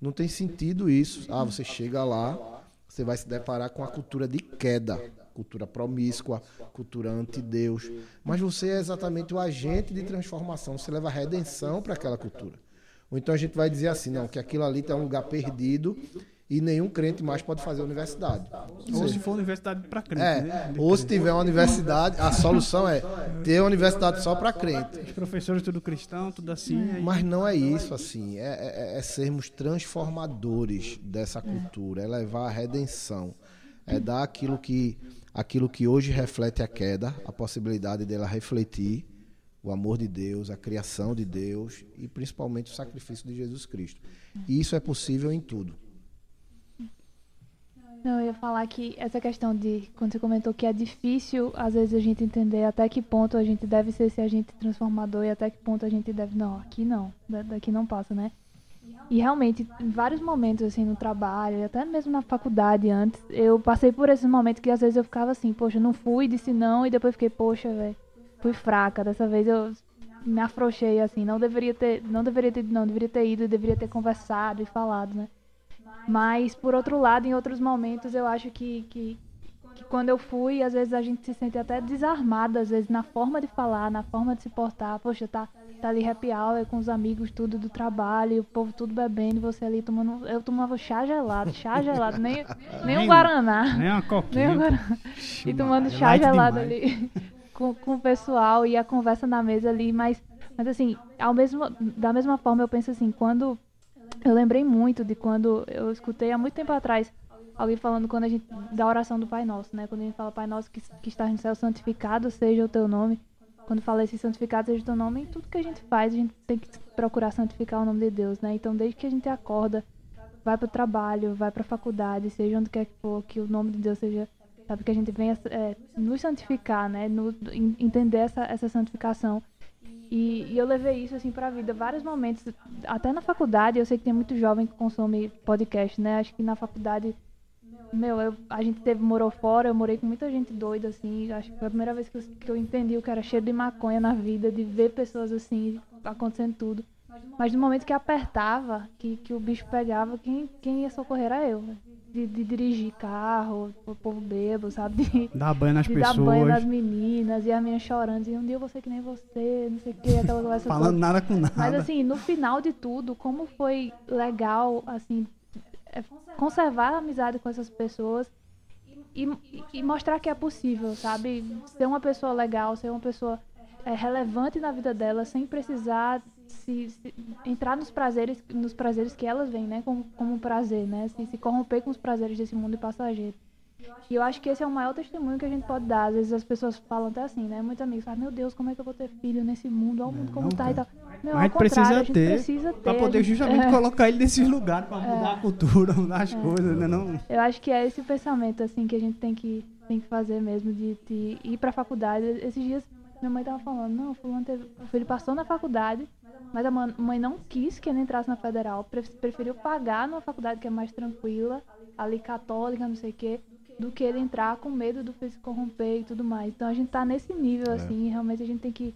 Não tem sentido isso. Ah, você chega lá, você vai se deparar com a cultura de queda, cultura promíscua, cultura anti-Deus. Mas você é exatamente o agente de transformação, você leva redenção para aquela cultura. Ou então a gente vai dizer assim, não, que aquilo ali está um lugar perdido e nenhum crente mais pode fazer universidade. Ou se for universidade para crente, É, né? Ou se tiver uma universidade, a solução é ter uma universidade só para crente. Os professores tudo cristão, tudo assim. Mas não é isso, assim. É, é- é sermos transformadores dessa cultura, é levar a redenção, é dar aquilo que, aquilo que hoje reflete a queda, a possibilidade dela refletir o amor de Deus, a criação de Deus e principalmente o sacrifício de Jesus Cristo. E isso é possível em tudo. Não, eu ia falar que essa questão de, quando você comentou que é difícil, às vezes, a gente entender até que ponto a gente deve ser esse agente transformador e até que ponto a gente deve. Não, aqui não, da- daqui não passa, né? E realmente, em vários momentos, assim, no trabalho, até mesmo na faculdade antes, eu passei por esses momentos que às vezes eu ficava assim, poxa, não fui, disse não, e depois fiquei, poxa, velho, fui fraca. Dessa vez eu me afrouxei, assim, não deveria ter, não deveria ter, não, deveria ter ido, deveria ter conversado e falado, né? Mas, por outro lado, em outros momentos, eu acho que, que, que quando eu fui, às vezes a gente se sente até desarmada, às vezes, na forma de falar, na forma de se portar. Poxa, tá, tá ali happy hour com os amigos, tudo do trabalho, o povo tudo bebendo, você ali tomando. Eu tomava chá gelado, chá gelado, nem, nem um Guaraná. Nem uma Nem um coquinha. Guaraná. E tomando chá light gelado demais. ali com, com o pessoal e a conversa na mesa ali, mas, mas assim, ao mesmo, da mesma forma eu penso assim, quando eu lembrei muito de quando eu escutei há muito tempo atrás alguém falando quando a gente da oração do Pai Nosso, né? Quando a gente fala Pai Nosso que, que está no céu santificado seja o teu nome. Quando fala esse santificado seja o teu nome, em tudo que a gente faz, a gente tem que procurar santificar o nome de Deus, né? Então, desde que a gente acorda, vai para o trabalho, vai para a faculdade, seja onde quer que for, que o nome de Deus seja, sabe, que a gente venha é, nos santificar, né? No, en- entender essa, essa santificação. E, e eu levei isso assim para a vida, vários momentos, até na faculdade, eu sei que tem muito jovem que consome podcast, né? Acho que na faculdade, meu, eu- a gente teve, morou fora, eu morei com muita gente doida, assim, acho que foi a primeira vez que eu, que eu entendi o que era cheiro de maconha na vida, de ver pessoas assim, acontecendo tudo. Mas no momento que apertava, que, que o bicho pegava, quem, quem ia socorrer era eu. né? De, de dirigir carro, o povo bebo, sabe? De, Dar banho nas de dar banho nas pessoas. meninas, e a minha chorando, e um dia eu vou ser que nem você, não sei o que, aquela conversa Falando toda. nada com nada. Mas assim, no final de tudo, como foi legal, assim, é, conservar a amizade com essas pessoas e, e- e mostrar que é possível, sabe? Ser uma pessoa legal, ser uma pessoa é, relevante na vida dela, sem precisar se, se- entrar nos prazeres, nos prazeres que elas veem, né? Como, como prazer, né? Se, se corromper com os prazeres desse mundo passageiro. E eu acho que esse é o maior testemunho que a gente pode dar. Às vezes as pessoas falam até assim, né? Muitos amigos falam, meu Deus, como é que eu vou ter filho nesse mundo? Olha o mundo como não, tá e tal. Meu, contrário, precisa a gente ter, precisa ter. pra poder gente- justamente é. colocar ele nesses lugares, pra mudar a cultura, mudar as coisas, né? Não, Eu acho que é esse pensamento assim que a gente tem que, tem que fazer mesmo, de, de ir pra faculdade. Esses dias minha mãe tava falando, não, fulano teve, o filho passou na faculdade, mas a mãe não quis que ele entrasse na federal, pre- preferiu pagar numa faculdade que é mais tranquila, ali católica, não sei o quê, do que ele entrar com medo do filho se corromper e tudo mais. Então a gente tá nesse nível, assim, e realmente a gente tem que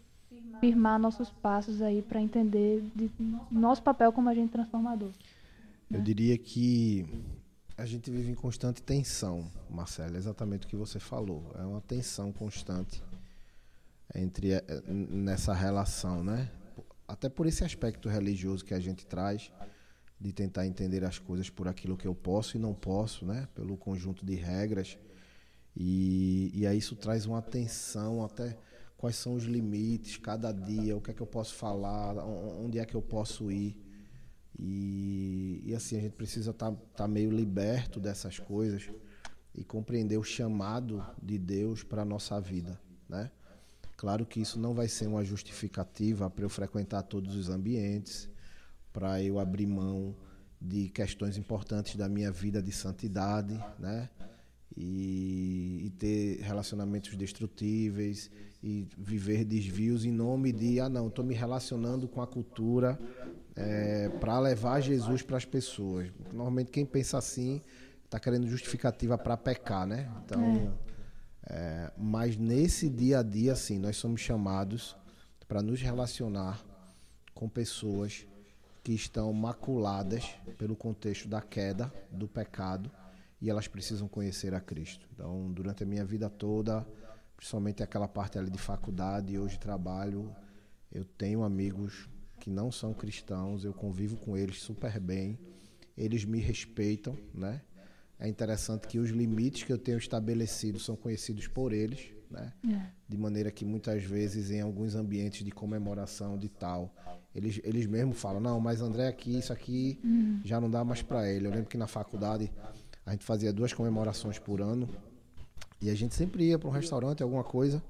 firmar nossos passos aí pra entender de, nosso papel como agente transformador. Eu diria que a gente vive em constante tensão, Marcelo, é exatamente o que você falou. É uma tensão constante entre eh, nessa relação, né? Até por esse aspecto religioso que a gente traz de tentar entender as coisas por aquilo que eu posso e não posso, né? Pelo conjunto de regras. E, e aí isso traz uma tensão até quais são os limites, cada dia, o que é que eu posso falar, onde é que eu posso ir. E, e assim, a gente precisa estar meio liberto dessas coisas e compreender o chamado de Deus para nossa vida, né? Claro que isso não vai ser uma justificativa para eu frequentar todos os ambientes, para eu abrir mão de questões importantes da minha vida de santidade, né? E, e ter relacionamentos destrutíveis e viver desvios em nome de ah não, estou me relacionando com a cultura para levar Jesus para as pessoas. Normalmente quem pensa assim tá querendo justificativa para pecar, né? Então, é, mas nesse dia a dia, assim, nós somos chamados para nos relacionar com pessoas que estão maculadas pelo contexto da queda, do pecado, e elas precisam conhecer a Cristo. Então, durante a minha vida toda, principalmente aquela parte ali de faculdade e hoje trabalho, eu tenho amigos que não são cristãos, eu convivo com eles super bem, eles me respeitam, né? É interessante que os limites que eu tenho estabelecido são conhecidos por eles, né? É. De maneira que muitas vezes em alguns ambientes de comemoração de tal, eles, eles mesmos falam, não, mas André aqui, isso aqui uhum. já não dá mais para ele. Eu lembro que na faculdade a gente fazia duas comemorações por ano e a gente sempre ia para um restaurante, alguma coisa,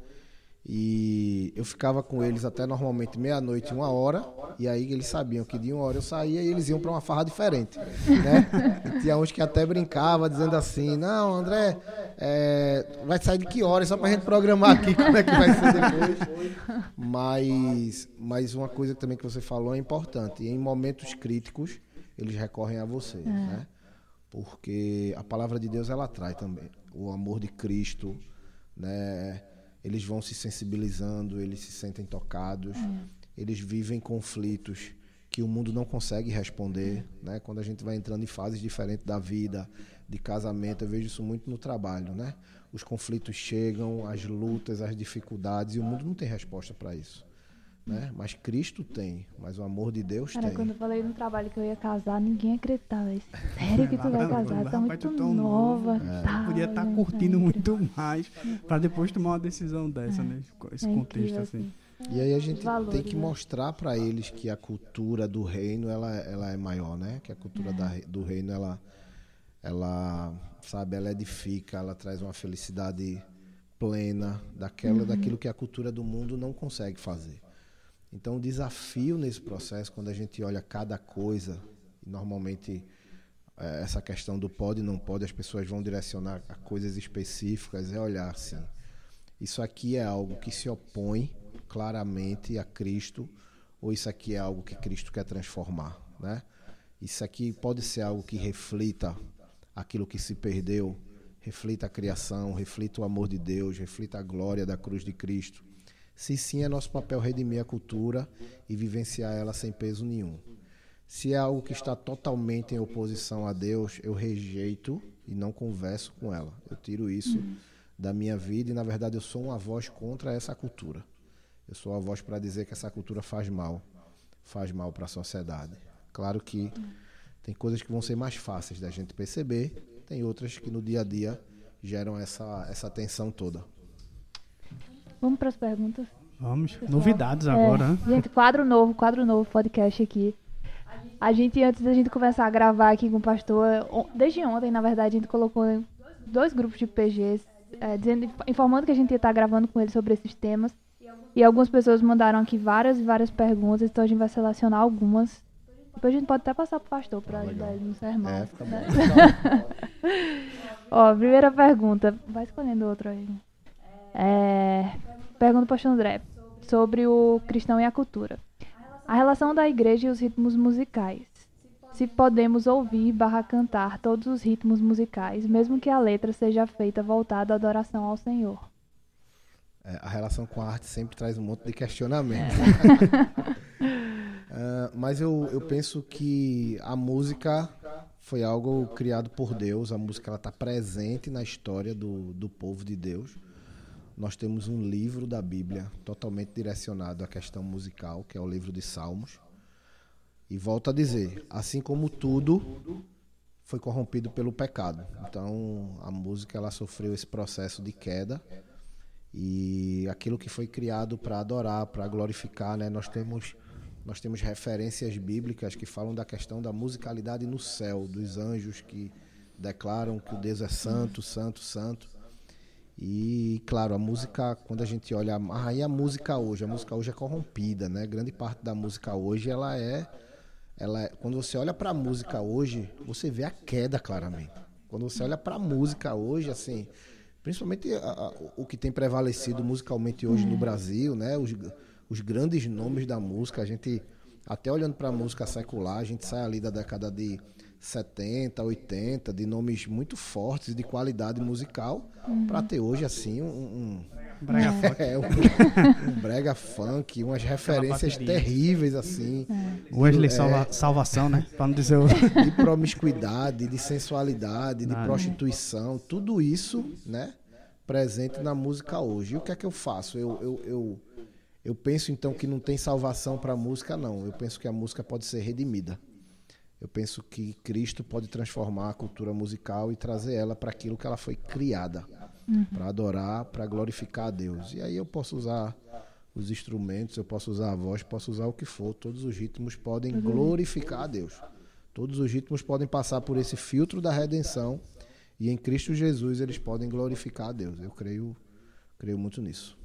e eu ficava com eles até normalmente meia-noite, uma hora, e aí eles sabiam que de uma hora eu saía e eles iam para uma farra diferente. Né? E tinha uns que até brincava dizendo assim: Não, André, é, vai sair de que hora? Só para a gente programar aqui como é que vai ser depois. Mas, mas uma coisa também que você falou é importante: em momentos críticos, eles recorrem a você. É. Né? Porque a palavra de Deus ela atrai também. O amor de Cristo, né? Eles vão se sensibilizando, eles se sentem tocados, é. eles vivem conflitos que o mundo não consegue responder, né? Quando a gente vai entrando em fases diferentes da vida, de casamento, eu vejo isso muito no trabalho, né? Os conflitos chegam, as lutas, as dificuldades e o mundo não tem resposta para isso. Né? Mas Cristo tem, mas o amor de Deus Cara, tem. quando eu falei no trabalho que eu ia casar, ninguém acreditava. Sério que tu vai casar? Tá muito tão nova. É. Tá, Podia estar tá curtindo é muito mais para depois tomar uma decisão dessa, é. né? Esse é contexto assim. assim. E aí a gente Valores, tem que né? mostrar para eles que a cultura do reino ela, ela é maior, né? Que a cultura da, do reino ela ela sabe, ela edifica, ela traz uma felicidade plena daquela uhum. daquilo que a cultura do mundo não consegue fazer. Então, o desafio nesse processo, quando a gente olha cada coisa, e normalmente é, essa questão do pode e não pode, as pessoas vão direcionar a coisas específicas, é olhar assim. Isso aqui é algo que se opõe claramente a Cristo, ou isso aqui é algo que Cristo quer transformar, né? Isso aqui pode ser algo que reflita aquilo que se perdeu, reflita a criação, reflita o amor de Deus, reflita a glória da cruz de Cristo. Se sim, é nosso papel redimir a cultura e vivenciar ela sem peso nenhum. Se é algo que está totalmente em oposição a Deus, eu rejeito e não converso com ela. Eu tiro isso uhum. da minha vida e, na verdade, eu sou uma voz contra essa cultura. Eu sou a voz para dizer que essa cultura faz mal, faz mal para a sociedade. Claro que tem coisas que vão ser mais fáceis da gente perceber, tem outras que no dia a dia geram essa, essa tensão toda. Vamos para as perguntas. Vamos. Pessoal. Novidades é, agora, né? Gente, quadro novo, quadro novo, podcast aqui. A gente, antes da gente começar a gravar aqui com o pastor, desde ontem, na verdade, a gente colocou dois grupos de PGs, é, dizendo, informando que a gente ia estar gravando com eles sobre esses temas. E algumas pessoas mandaram aqui várias e várias perguntas, então a gente vai selecionar algumas. Depois a gente pode até passar para o pastor para ajudar ele no sermão. É, fica né? bom. Ó, primeira pergunta. Vai escolhendo outro aí. É, pergunta para o pastor André sobre o cristão e a cultura. A relação da igreja e os ritmos musicais. Se podemos ouvir barra cantar todos os ritmos musicais, mesmo que a letra seja feita voltada à adoração ao Senhor. É, a relação com a arte sempre traz um monte de questionamento. Uh, mas eu, eu penso que a música foi algo criado por Deus. A música está presente na história do, do povo de Deus nós temos um livro da Bíblia totalmente direcionado à questão musical, que é o livro de Salmos. E volto a dizer, assim como tudo foi corrompido pelo pecado. Então, a música ela sofreu esse processo de queda. E aquilo que foi criado para adorar, para glorificar, né? Nós temos nós temos referências bíblicas que falam da questão da musicalidade no céu, dos anjos que declaram que o Deus é santo, santo, santo. E, claro, a música, quando a gente olha. Aí a música hoje, a música hoje é corrompida, né? Grande parte da música hoje, ela é. Ela é, quando você olha para a música hoje, você vê a queda claramente. Quando você olha para a música hoje, assim, principalmente a, a, o que tem prevalecido musicalmente hoje no Brasil, né? Os, os grandes nomes da música, a gente até olhando para a música secular, a gente sai ali da década de 70, 80, de nomes muito fortes de qualidade musical, para ter hoje assim um, um, Brega funk. é, um- um brega funk, umas referências terríveis assim, Wesley É. salva- Salvação, né? Pra não dizer o. de promiscuidade, de sensualidade, de Nada. prostituição, tudo isso, né, presente na música hoje. E o que é que eu faço? Eu, eu, eu, eu penso então que não tem salvação para a música, não. Eu penso que a música pode ser redimida. Eu penso que Cristo pode transformar a cultura musical e trazer ela para aquilo que ela foi criada, para adorar, para glorificar a Deus. E aí eu posso usar os instrumentos, eu posso usar a voz, posso usar o que for. Todos os ritmos podem glorificar a Deus. Todos os ritmos podem passar por esse filtro da redenção e em Cristo Jesus eles podem glorificar a Deus. Eu creio, creio muito nisso.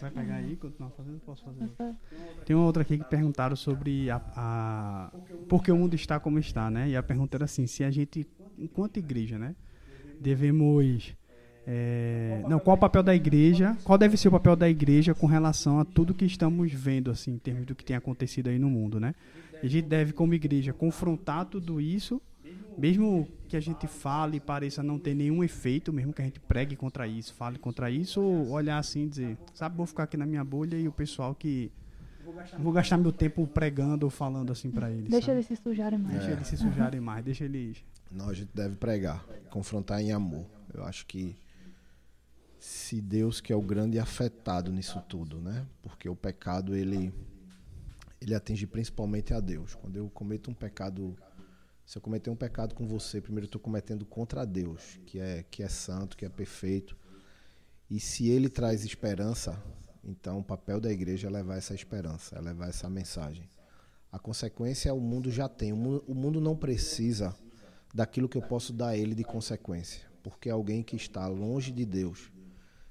Vai pegar aí, continuar fazendo? Posso fazer? Tem uma outra aqui que perguntaram sobre a, a por que o mundo está como está, né? E a pergunta era assim, se a gente, enquanto igreja, né, devemos é, não, qual o papel da igreja? Qual deve ser o papel da igreja com relação a tudo que estamos vendo, assim, em termos do que tem acontecido aí no mundo, né? A gente deve, como igreja, confrontar tudo isso, mesmo que a gente fale e pareça não ter nenhum efeito, mesmo que a gente pregue contra isso, fale contra isso, ou olhar assim e dizer, sabe, vou ficar aqui na minha bolha e o pessoal que. Vou gastar meu tempo pregando ou falando assim pra eles. Deixa sabe? eles se sujarem mais. Deixa eles se sujarem mais, deixa eles. Não, a gente deve pregar, confrontar em amor. Eu acho que se Deus que é o grande afetado nisso tudo, né? Porque o pecado ele ele atinge principalmente a Deus. Quando eu cometo um pecado, se eu cometer um pecado com você, primeiro eu estou cometendo contra Deus, que é que é santo, que é perfeito. E se ele traz esperança, então o papel da igreja é levar essa esperança, é levar essa mensagem. A consequência o mundo já tem. O mu- o mundo não precisa daquilo que eu posso dar a ele de consequência. Porque alguém que está longe de Deus,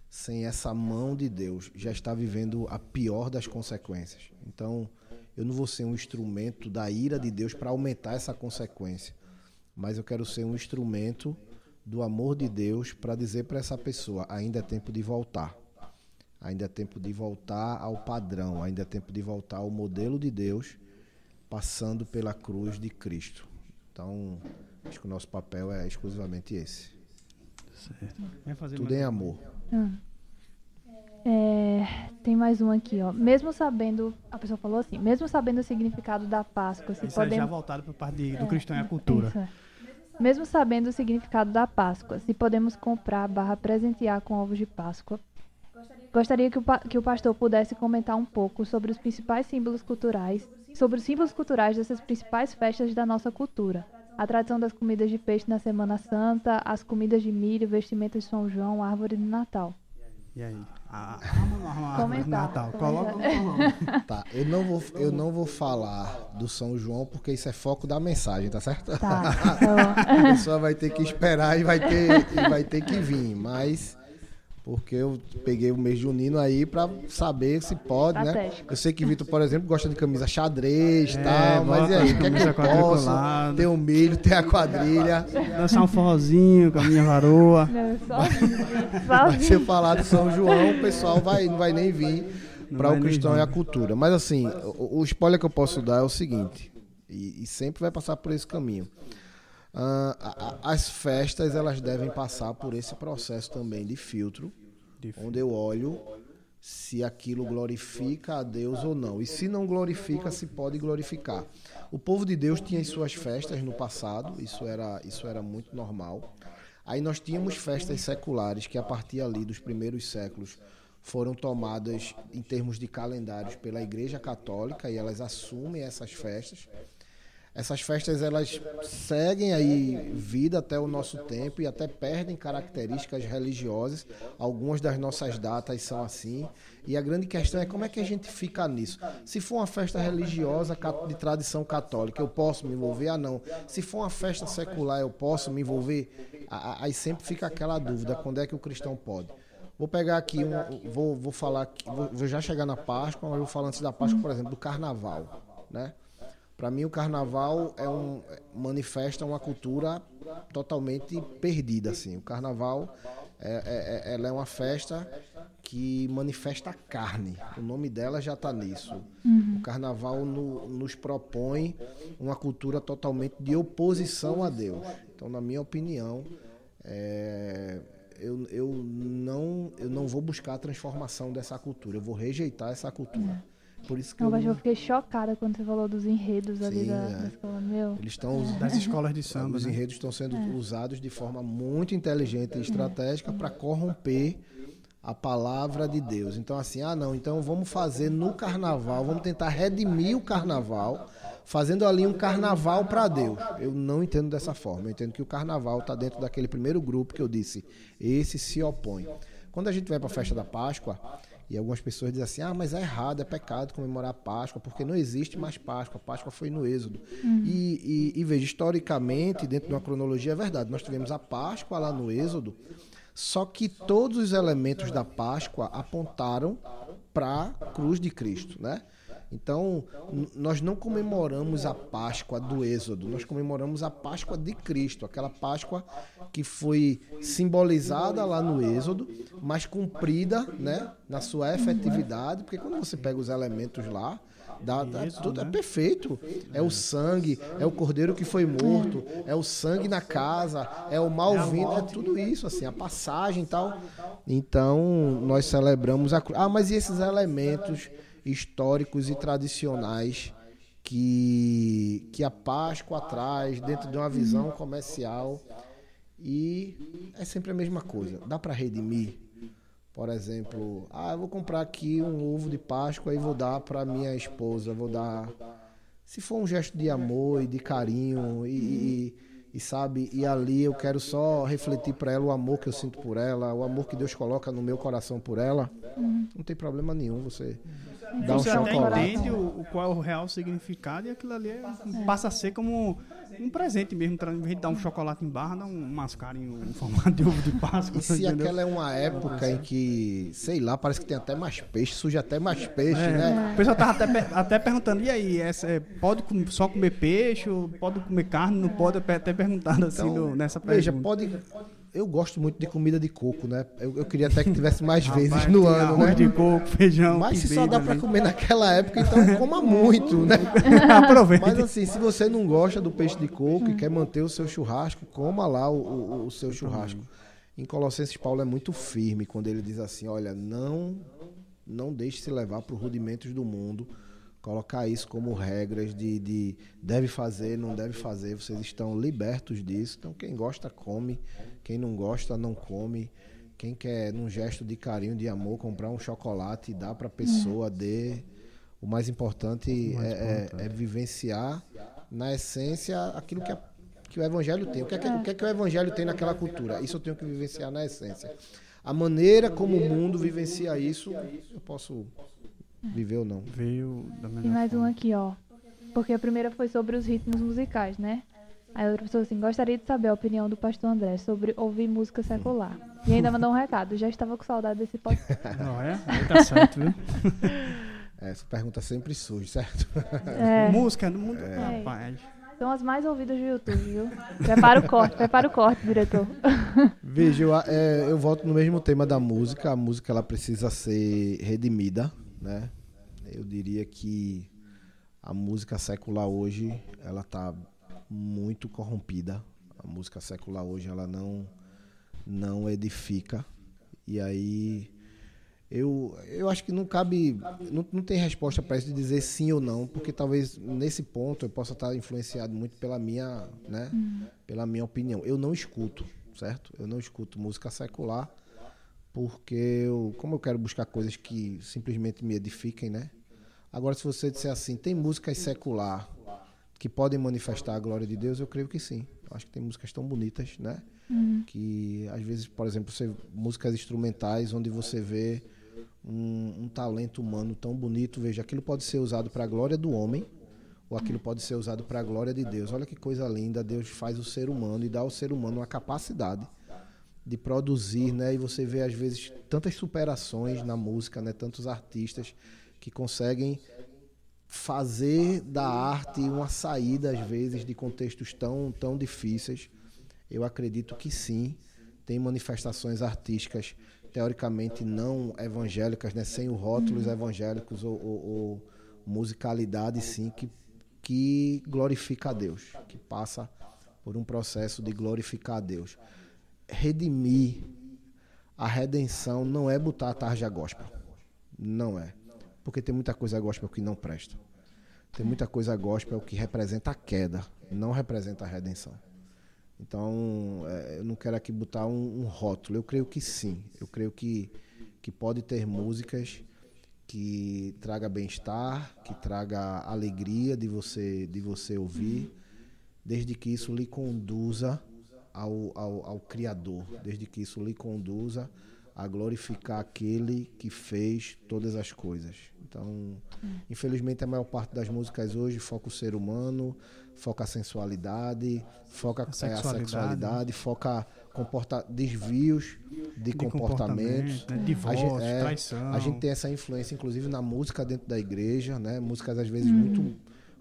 sem essa mão de Deus, já está vivendo a pior das consequências. Então, eu não vou ser um instrumento da ira de Deus para aumentar essa consequência. Mas eu quero ser um instrumento do amor de Deus para dizer para essa pessoa: ainda é tempo de voltar. Ainda é tempo de voltar ao padrão, ainda é tempo de voltar ao modelo de Deus, passando pela cruz de Cristo. Então, acho que o nosso papel é exclusivamente esse. Tudo em amor. É, tem mais um aqui, ó. Mesmo sabendo, a pessoa falou assim, mesmo sabendo o significado da Páscoa, se Isso aí já podemos voltado para parte de- do cristão e a cultura. Isso, é. Mesmo sabendo o significado da Páscoa, se podemos comprar barra presentear com ovos de Páscoa, gostaria que o, que o pastor pudesse comentar um pouco sobre os principais símbolos culturais, sobre os símbolos culturais dessas principais festas da nossa cultura. A tradição das comidas de peixe na Semana Santa, as comidas de milho, vestimentas de São João, árvore de Natal. E aí? A, a, a, a, Comentar, Natal. comentar. Coloca no coloca. Tá, eu não vou, eu não vou falar do São João porque isso é foco da mensagem, tá certo? Tá, então, A pessoa vai ter que esperar e vai ter, e vai ter que vir, mas porque eu peguei o mês junino aí pra saber se pode, né? Eu sei que Vitor, por exemplo, gosta de camisa xadrez e É, tal, mas e aí, o que é que eu posso? Tem o milho, tem a quadrilha. Dançar um forrozinho com a minha varoa. não, sozinho, Mas se eu sozinho. falar do São João, o pessoal vai, não vai nem vir para vai o cristão e a cultura. Mas assim, o, o spoiler que eu posso dar é o seguinte, e, e sempre vai passar por esse caminho. A- as festas elas devem passar por esse processo também de filtro, De onde eu olho se aquilo glorifica a Deus ou não. E se não glorifica, se pode glorificar. O povo de Deus tinha as suas festas no passado, isso era, isso era muito normal. Aí nós tínhamos festas seculares que a partir ali dos primeiros séculos foram tomadas em termos de calendários pela Igreja Católica e elas assumem essas festas. Essas festas elas seguem aí vida até o nosso tempo e até perdem características religiosas. Algumas das nossas datas são assim. E a grande questão é como é que a gente fica nisso. Se for uma festa religiosa de tradição católica, eu posso me envolver? Ah, não. Se for uma festa secular, eu posso me envolver? Aí sempre fica aquela dúvida: quando é que o cristão pode? Vou pegar aqui, um, vou, vou falar, aqui- vou, vou já chegar na Páscoa, mas vou falar antes da Páscoa, por exemplo, do Carnaval, né? Para mim, o Carnaval é um manifesta uma cultura totalmente perdida, assim. O Carnaval é, é- é- ela é uma festa que manifesta a carne. O nome dela já está nisso. O carnaval no- nos propõe uma cultura totalmente de oposição a Deus. Então, na minha opinião, é, eu, eu, não, eu não vou buscar a transformação dessa cultura. Eu vou rejeitar essa cultura. Por isso que Não, eu, mas eu fiquei chocada quando você falou dos enredos ali Sim, da, é. da escola. Meu. eles estão Das escolas de samba, os né? enredos estão sendo usados de forma muito inteligente e estratégica para corromper a palavra de Deus. Então, assim, ah, não, então vamos fazer no carnaval, vamos tentar redimir o carnaval, fazendo ali um carnaval para Deus. Eu não entendo dessa forma. Eu entendo que o carnaval está dentro daquele primeiro grupo que eu disse, esse se opõe. Quando a gente vai para a festa da Páscoa, e algumas pessoas dizem assim: ah, mas é errado, é pecado comemorar a Páscoa, porque não existe mais Páscoa. Páscoa foi no Êxodo. E, e, e veja, historicamente, dentro de uma cronologia, é verdade. Nós tivemos a Páscoa lá no Êxodo, só que todos os elementos da Páscoa apontaram para a cruz de Cristo, né? Então, nós não comemoramos a Páscoa do Êxodo, nós comemoramos a Páscoa de Cristo, aquela Páscoa que foi simbolizada lá no Êxodo, mas cumprida né, na sua efetividade, porque quando você pega os elementos lá, dá, dá Isso, tudo, é né? perfeito. É o sangue, é o cordeiro que foi morto, é o sangue na casa, é o mal vindo, é tudo isso, assim, a passagem e tal. Então, nós celebramos a cruz. Ah, mas e esses elementos históricos e tradicionais que, que a Páscoa traz dentro de uma visão comercial? E é sempre a mesma coisa. Dá para redimir? Por exemplo, ah, eu vou comprar aqui um ovo de Páscoa e vou dar para minha esposa, vou dar se for um gesto de amor e de carinho e, e, e sabe, e ali eu quero só refletir para ela o amor que eu sinto por ela, o amor que Deus coloca no meu coração por ela, não tem problema nenhum você dar um Você até chocolate. entende o, o qual é o real significado e aquilo ali é- passa a ser como um presente mesmo. Em vez de dar um chocolate em barra, dá um mascarinho em formato de ovo de Páscoa. E se entendeu? aquela é uma época em que, sei lá, parece que tem até mais peixe, suja até mais peixe, É, né? O pessoal tava até, até perguntando, e aí, essa, é, pode só comer peixe, pode comer carne, não pode, até perguntando assim no- nessa pergunta. Veja, pode. Eu gosto muito de comida de coco, né? Eu, eu queria até que tivesse mais vezes Rapaz, no ano, né? de coco, feijão, Mas se só dá pra ali. comer naquela época, então coma muito, né? Aproveita. Mas assim, se você não gosta do peixe de coco e quer manter o seu churrasco, coma lá o, o- o seu churrasco. Em Colossenses, Paulo é muito firme quando ele diz assim: olha, não, não deixe se levar para os rudimentos do mundo. Colocar isso como regras de, de deve fazer, não deve fazer. Vocês estão libertos disso. Então, quem gosta, come. Quem não gosta, não come. Quem quer, num gesto de carinho, de amor, comprar um chocolate e dar para a pessoa, dê. O mais importante, O mais é, é- é vivenciar, na essência, aquilo que, a- que o Evangelho tem. O que, é que, o que é que o Evangelho tem naquela cultura? Isso eu tenho que vivenciar na essência. A maneira como o mundo vivencia isso, eu posso viver ou não. Veio da melhor E mais forma. um aqui, ó. Porque a primeira foi sobre os ritmos musicais, né? Aí a outra pessoa assim, gostaria de saber a opinião do pastor André sobre ouvir música secular. E ainda mandou um recado, já estava com saudade desse podcast. Não é? Aí tá certo, viu? Essa pergunta sempre surge, certo? É, Música no mundo. É. Rapaz. são as mais ouvidas do YouTube, viu? Prepara o corte, prepara o corte, diretor. Veja, eu, é, eu volto no mesmo tema da música. A música ela precisa ser redimida, né? Eu diria que a música secular hoje ela tá muito corrompida. A música secular hoje ela não não edifica. E aí eu, eu acho que não cabe, não, não tem resposta para isso de dizer sim ou não, porque talvez nesse ponto eu possa estar influenciado muito pela minha, né, pela minha opinião. Eu não escuto, certo? Eu não escuto música secular porque eu, como eu quero buscar coisas que simplesmente me edifiquem, né? Agora se você disser assim, tem músicas secular que podem manifestar a glória de Deus, eu creio que sim. Eu acho que tem músicas tão bonitas, né? Que às vezes, por exemplo, você, músicas instrumentais onde você vê um, um talento humano tão bonito, veja, aquilo pode ser usado para a glória do homem ou aquilo pode ser usado para a glória de Deus. Olha que coisa linda, Deus faz o ser humano e dá ao ser humano uma capacidade de produzir, né? E você vê às vezes tantas superações na música, né? Tantos artistas que conseguem fazer da arte uma saída às vezes de contextos tão tão difíceis. Eu acredito que sim, tem manifestações artísticas, teoricamente não evangélicas, né? Sem o rótulos evangélicos ou, ou- ou musicalidade, sim, que, que glorifica a Deus, que passa por um processo de glorificar a Deus. Redimir a redenção não é botar a tarja gospel. Não é. Porque tem muita coisa gospel que não presta. Tem muita coisa gospel que representa a queda, não representa a redenção. Então, é, eu não quero aqui botar um, um rótulo. Eu creio que sim. Eu creio que, que pode ter músicas que traga bem-estar, que traga alegria de você de você ouvir, desde que isso lhe conduza ao, ao, ao Criador, desde que isso lhe conduza a glorificar aquele que fez todas as coisas. Então, infelizmente, a maior parte das músicas hoje foca o ser humano, foca a sensualidade, foca é, a sexualidade. sexualidade, foca comporta desvios de, De comportamentos. comportamento, né? A Divórcio, gente, é, traição. a gente tem essa influência, inclusive, na música dentro da igreja, né? Músicas às vezes Uhum. muito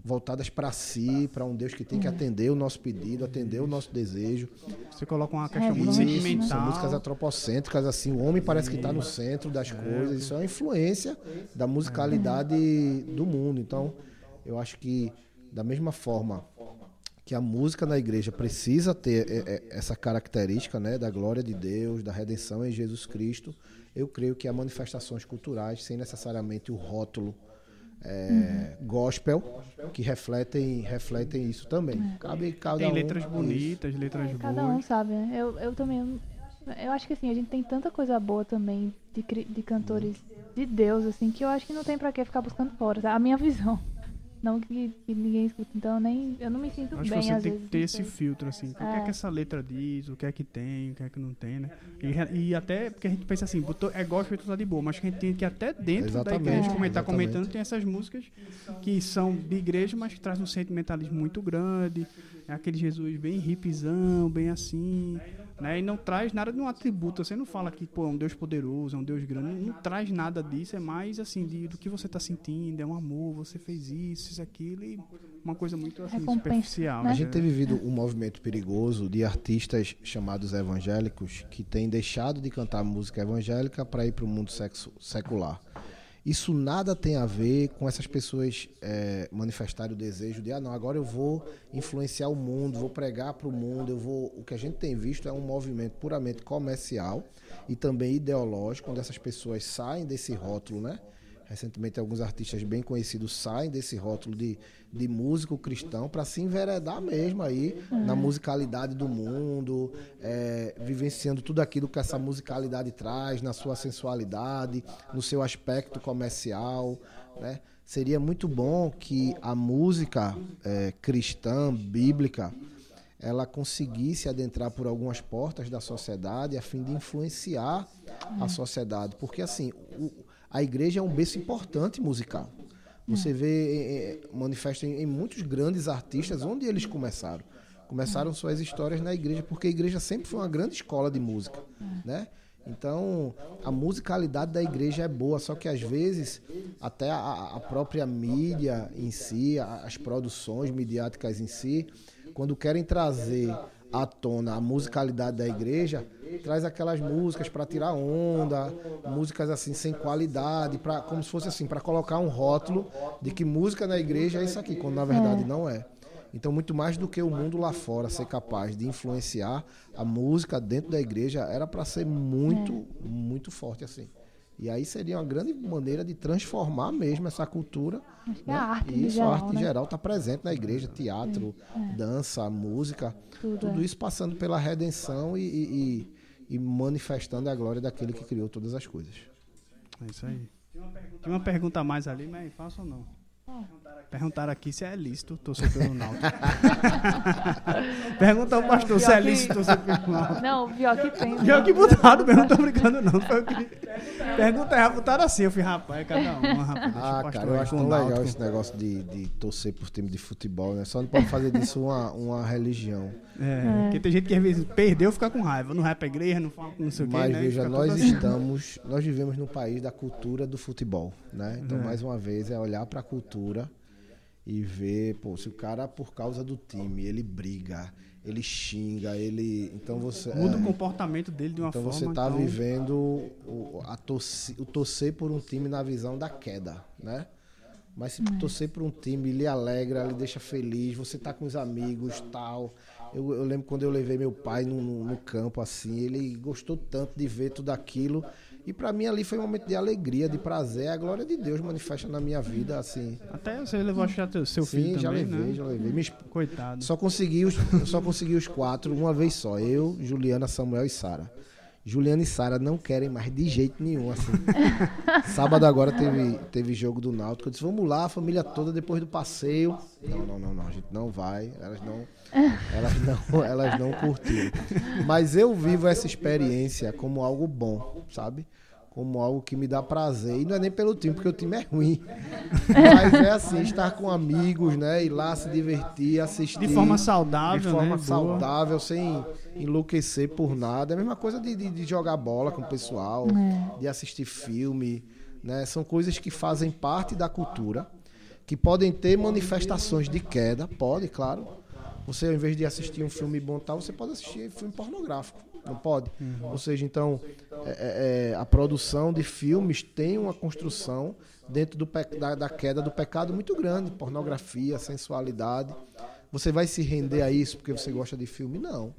voltadas para si, para um Deus que tem que atender o nosso pedido, atender o nosso desejo. Você coloca uma questão muito Isso, sentimental. São músicas antropocêntricas, assim, o homem parece que está no centro das coisas. Isso é uma influência da musicalidade do mundo. Então, eu acho que da mesma forma que a música na igreja precisa ter é, é, essa característica, né, da glória de Deus, da redenção em Jesus Cristo, eu creio que há manifestações culturais sem necessariamente o rótulo é, gospel que refletem refletem isso também. Cabe cada Tem um letras isso. bonitas, letras Cada um sabe, né? Eu, eu também. Eu acho que assim, a gente tem tanta coisa boa também de, de cantores de Deus, assim, que eu acho que não tem pra que ficar buscando fora. tá? A minha visão. Não que, que ninguém escuta. Então eu nem. Eu não me sinto Acho que bem, você às tem vezes. que ter esse filtro, assim. O que é É. que essa letra diz, o que é que tem, o que é que não tem, né? E, e até porque a gente pensa assim, botou, é gospel, tá de boa, mas que a gente tem que até dentro Exatamente, da igreja, É. como ele tá comentando, tem essas músicas que são de igreja, mas que trazem um sentimentalismo muito grande. É aquele Jesus bem hipzão, bem assim, né? E não traz nada de um atributo. Você não fala que, pô, é um Deus poderoso, é um Deus grande. Não, não traz nada disso, é mais assim, de, do que você tá sentindo, é um amor, você fez isso, isso, aquilo, e uma coisa muito assim, superficial. né? A gente tem vivido um movimento perigoso de artistas chamados evangélicos que têm deixado de cantar música evangélica para ir para o mundo sexo- secular. Isso nada tem a ver com essas pessoas é, manifestarem o desejo de, ah, não, agora eu vou influenciar o mundo, vou pregar para o mundo, eu vou. O que a gente tem visto é um movimento puramente comercial e também ideológico, onde essas pessoas saem desse rótulo, né? Recentemente, alguns artistas bem conhecidos saem desse rótulo de, de músico cristão para se enveredar mesmo aí na musicalidade do mundo, é, vivenciando tudo aquilo que essa musicalidade traz, na sua sensualidade, no seu aspecto comercial. Né? Seria muito bom que a música é, cristã, bíblica, ela conseguisse adentrar por algumas portas da sociedade a fim de influenciar a sociedade. Porque, assim, o- a igreja é um berço importante musical. Você vê, eh, eh, manifesta em, em muitos grandes artistas onde eles começaram. Começaram suas histórias na igreja, porque a igreja sempre foi uma grande escola de música, né? Então, a musicalidade da igreja é boa, só que às vezes até a, a própria mídia em si, as produções midiáticas em si, quando querem trazer à tona a musicalidade da igreja, traz aquelas músicas para tirar onda, músicas assim sem qualidade, para como se fosse assim, para colocar um rótulo de que música na igreja é isso aqui, quando na verdade não é. Então, muito mais do que o mundo lá fora ser capaz de influenciar a música dentro da igreja, era para ser muito, muito forte assim. E aí seria uma grande maneira de transformar mesmo essa cultura. Acho que né? a arte E em isso, geral, a arte em né? geral está presente na igreja, teatro, dança, música, Tudo, tudo é. isso passando pela redenção e, e- e- e manifestando a glória daquele que criou todas as coisas. É isso aí. Tem uma pergunta a mais ali, mas faça ou não? Perguntaram aqui se é lícito torcer pelo Náutico. Pergunta ao pastor se é lícito torcer pelo Náutico. Não, pior que tem. Pior que botaram mesmo, não tô brincando não. Foi o que... Pergunta errada, botaram assim. Eu fui, rapaz, cada uma, rapaz. Ah, pastor cara, eu acho tão legal esse negócio de, de torcer por time de futebol, né? Só não pode fazer disso uma, uma religião. É, porque tem gente que às vezes perdeu, fica com raiva. Não vai pra igreja, não fala com não sei o quê, Mas né? veja, nós assim. estamos, nós vivemos no país da cultura do futebol, né? Então, É. mais uma vez, é olhar para a cultura e ver, pô, se o cara por causa do time, ele briga, ele xinga, ele, então você Muda é, o comportamento dele de uma então forma. você tá então, vivendo o, a torci, o torcer por um time na visão da queda, né? Mas se torcer por um time, lhe alegra, lhe deixa feliz, você tá com os amigos, tal. Eu, eu lembro quando eu levei meu pai no, no- no campo, assim, ele gostou tanto de ver tudo aquilo. E pra mim ali foi um momento de alegria, de prazer. A glória de Deus manifesta na minha vida, assim. Até você levou acho que já seu filho Sim, já também, levei, né? já levei. Esp- Coitado. só consegui os, eu só consegui os quatro uma vez só. Eu, Juliana, Samuel e Sara. Juliana e Sara não querem mais de jeito nenhum, assim. Sábado agora teve, teve jogo do Náutico. Eu disse, vamos lá, a família toda, depois do passeio. Não, não, não, não, a gente não vai. Elas não, elas não, elas não curtiram. Mas eu vivo essa experiência como algo bom, sabe? Como algo que me dá prazer. E não é nem pelo time, porque o time é ruim. Mas é assim, estar com amigos, né? Ir lá se divertir, assistir. De forma saudável, De forma né? Boa. saudável, sem enlouquecer por nada. É a mesma coisa de, de- de jogar bola com o pessoal, É. de assistir filme. Né? São coisas que fazem parte da cultura, que podem ter manifestações de queda, pode, claro. Você, ao invés de assistir um filme bom tal, você pode assistir filme pornográfico. Não pode? Ou seja, então, é- é- é, a produção de filmes tem uma construção dentro do da, da queda do pecado muito grande. Pornografia, sensualidade. Você vai se render a isso porque você gosta de filme? Não.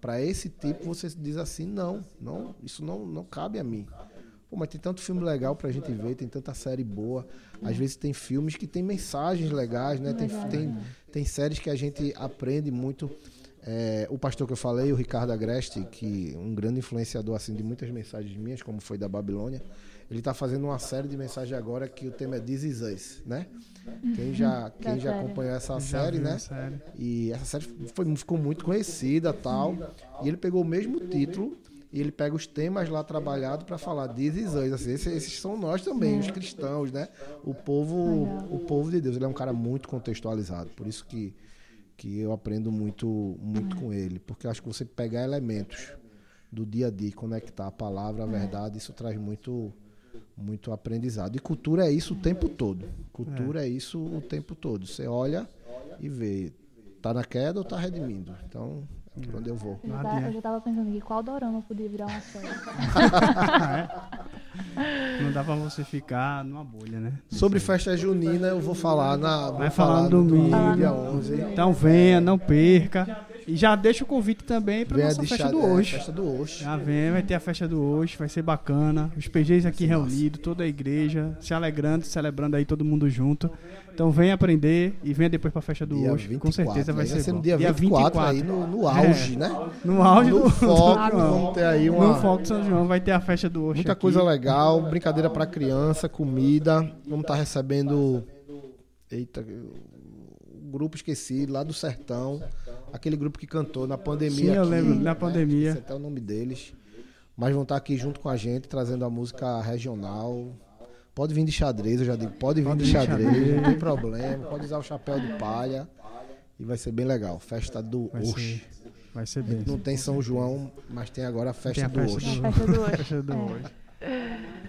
Para esse tipo, você diz assim: não, não isso não, não cabe a mim. Pô, mas tem tanto filme legal pra gente ver, tem tanta série boa. Às vezes tem filmes que tem mensagens legais, né? Tem, tem, tem séries que a gente aprende muito. É, o pastor que eu falei, o Ricardo Agreste, que é um grande influenciador assim de muitas mensagens minhas, como foi da Babilônia, ele está fazendo uma série de mensagens agora que o tema é This Is Us, né? Quem já, quem já acompanhou essa série, né? E essa série foi, ficou muito conhecida tal. E ele pegou o mesmo título e ele pega os temas lá trabalhados para falar This is us. Assim, esses, esses são nós também, os cristãos, né? O povo, o povo de Deus. Ele é um cara muito contextualizado. Por isso que, que eu aprendo muito, muito com ele. Porque eu acho que você pegar elementos do dia a dia e conectar a palavra, a verdade, isso traz muito muito aprendizado. E cultura é isso o tempo todo. Cultura é, isso o tempo todo. Você olha e vê, tá na queda ou tá redimindo. Então, é por onde eu vou. Eu já, tava, eu adianta. já tava pensando aqui, qual dorama podia virar uma série? Não dá pra você ficar numa bolha, né? Sobre festa junina, eu vou falar na Vai falar no domingo. dia 11. Então venha, não perca. E já deixa o convite também pra Vem a nossa festa do é, hoje. festa do hoje. Já vem, vai ter a festa do hoje, vai ser bacana. Os PGs aqui reunidos, toda a igreja, se alegrando, celebrando aí todo mundo junto. Então venha aprender e venha depois pra festa do Dia hoje. 24, Com certeza vai né? ser no dia 24, aí no, no auge, né? No auge No do foco, vamos ter aí No uma foco de São João vai ter a festa do hoje. muita aqui. coisa legal, brincadeira pra criança, comida. Vamos estar recebendo eita, o grupo esquecido lá do sertão, aquele grupo que cantou na pandemia Sim, eu aqui, lembro, na né? pandemia. Não sei até o nome deles. Mas vão estar aqui junto com a gente, trazendo a música regional. Pode vir de xadrez, eu já digo, pode vir Pode de xadrez, xadrez. não tem problema. Pode usar o chapéu de palha. E vai ser bem legal. Festa do Vai Oxe. ser, vai ser bem. Não tem São João, mas tem agora a festa Tem a do festa Oxe. Do hoje. Festa do É. hoje.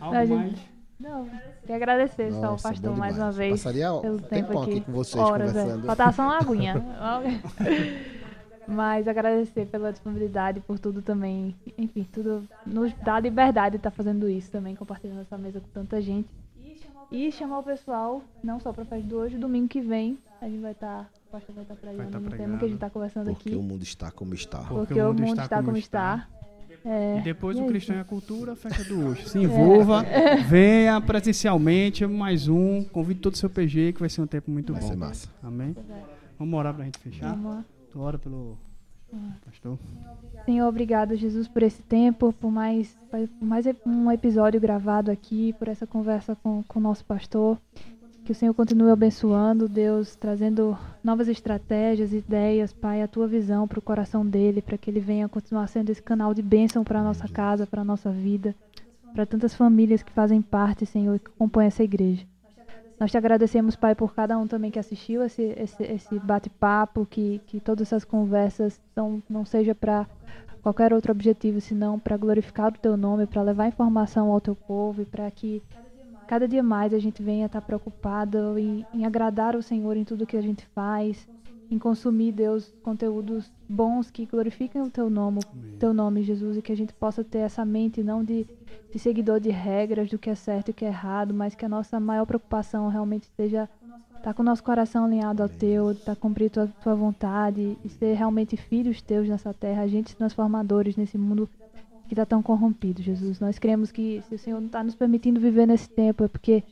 A Algo gente- mais? Não, queria agradecer só ao Nossa, pastor mais uma vez. Passaria pelo um tempo tempão aqui. aqui com vocês Horas, é. conversando. Faltava só uma aguinha. Mas agradecer pela disponibilidade, por tudo também. Enfim, tudo nos dá liberdade de estar fazendo isso também, compartilhando essa mesa com tanta gente. E chamar o pessoal, não só para a festa do hoje, domingo que vem, a gente vai estar, o pastor vai estar pregando tá no tema que a gente está conversando Porque aqui. o mundo está como está. Porque, o mundo está, como está. É, E depois e o é Cristão e a Cultura, a festa do hoje. Se envolva, venha presencialmente, mais um. Convide todo o seu PG, que vai ser um tempo muito Vai bom. ser massa. Amém? Vamos orar pra gente fechar? Vamos lá. Tu ora pelo pastor. Senhor, obrigado, Jesus, por esse tempo, por mais, por mais um episódio gravado aqui, por essa conversa com com o nosso pastor. Que o Senhor continue abençoando, Deus, trazendo novas estratégias, ideias, Pai, a tua visão para o coração dele, para que ele venha continuar sendo esse canal de bênção para a nossa casa, para a nossa vida, para tantas famílias que fazem parte, Senhor, e que compõem essa igreja. Nós te agradecemos, Pai, por cada um também que assistiu esse, esse, esse bate-papo, que, que todas essas conversas não, não seja para qualquer outro objetivo, senão para glorificar o teu nome, para levar informação ao teu povo e para que cada dia mais a gente venha estar preocupado em, em agradar o Senhor em tudo que a gente faz, em consumir, Deus, conteúdos bons que glorifiquem o teu nome, teu nome, Jesus, e que a gente possa ter essa mente não de, de seguidor de regras do que é certo e o que é errado, mas que a nossa maior preocupação realmente esteja estar tá com o nosso coração alinhado ao teu, estar tá cumprir tua, tua vontade e ser realmente filhos teus nessa terra, agentes transformadores nesse mundo que está tão corrompido, Jesus. Nós cremos que se o Senhor não está nos permitindo viver nesse tempo é porque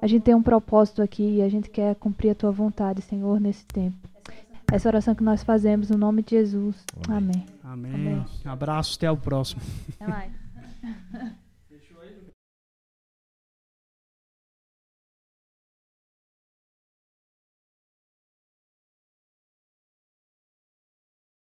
a gente tem um propósito aqui e a gente quer cumprir a tua vontade, Senhor, nesse tempo. Essa oração que nós fazemos no nome de Jesus. Amém. Amém. Amém. Abraço, até o próximo. Até mais.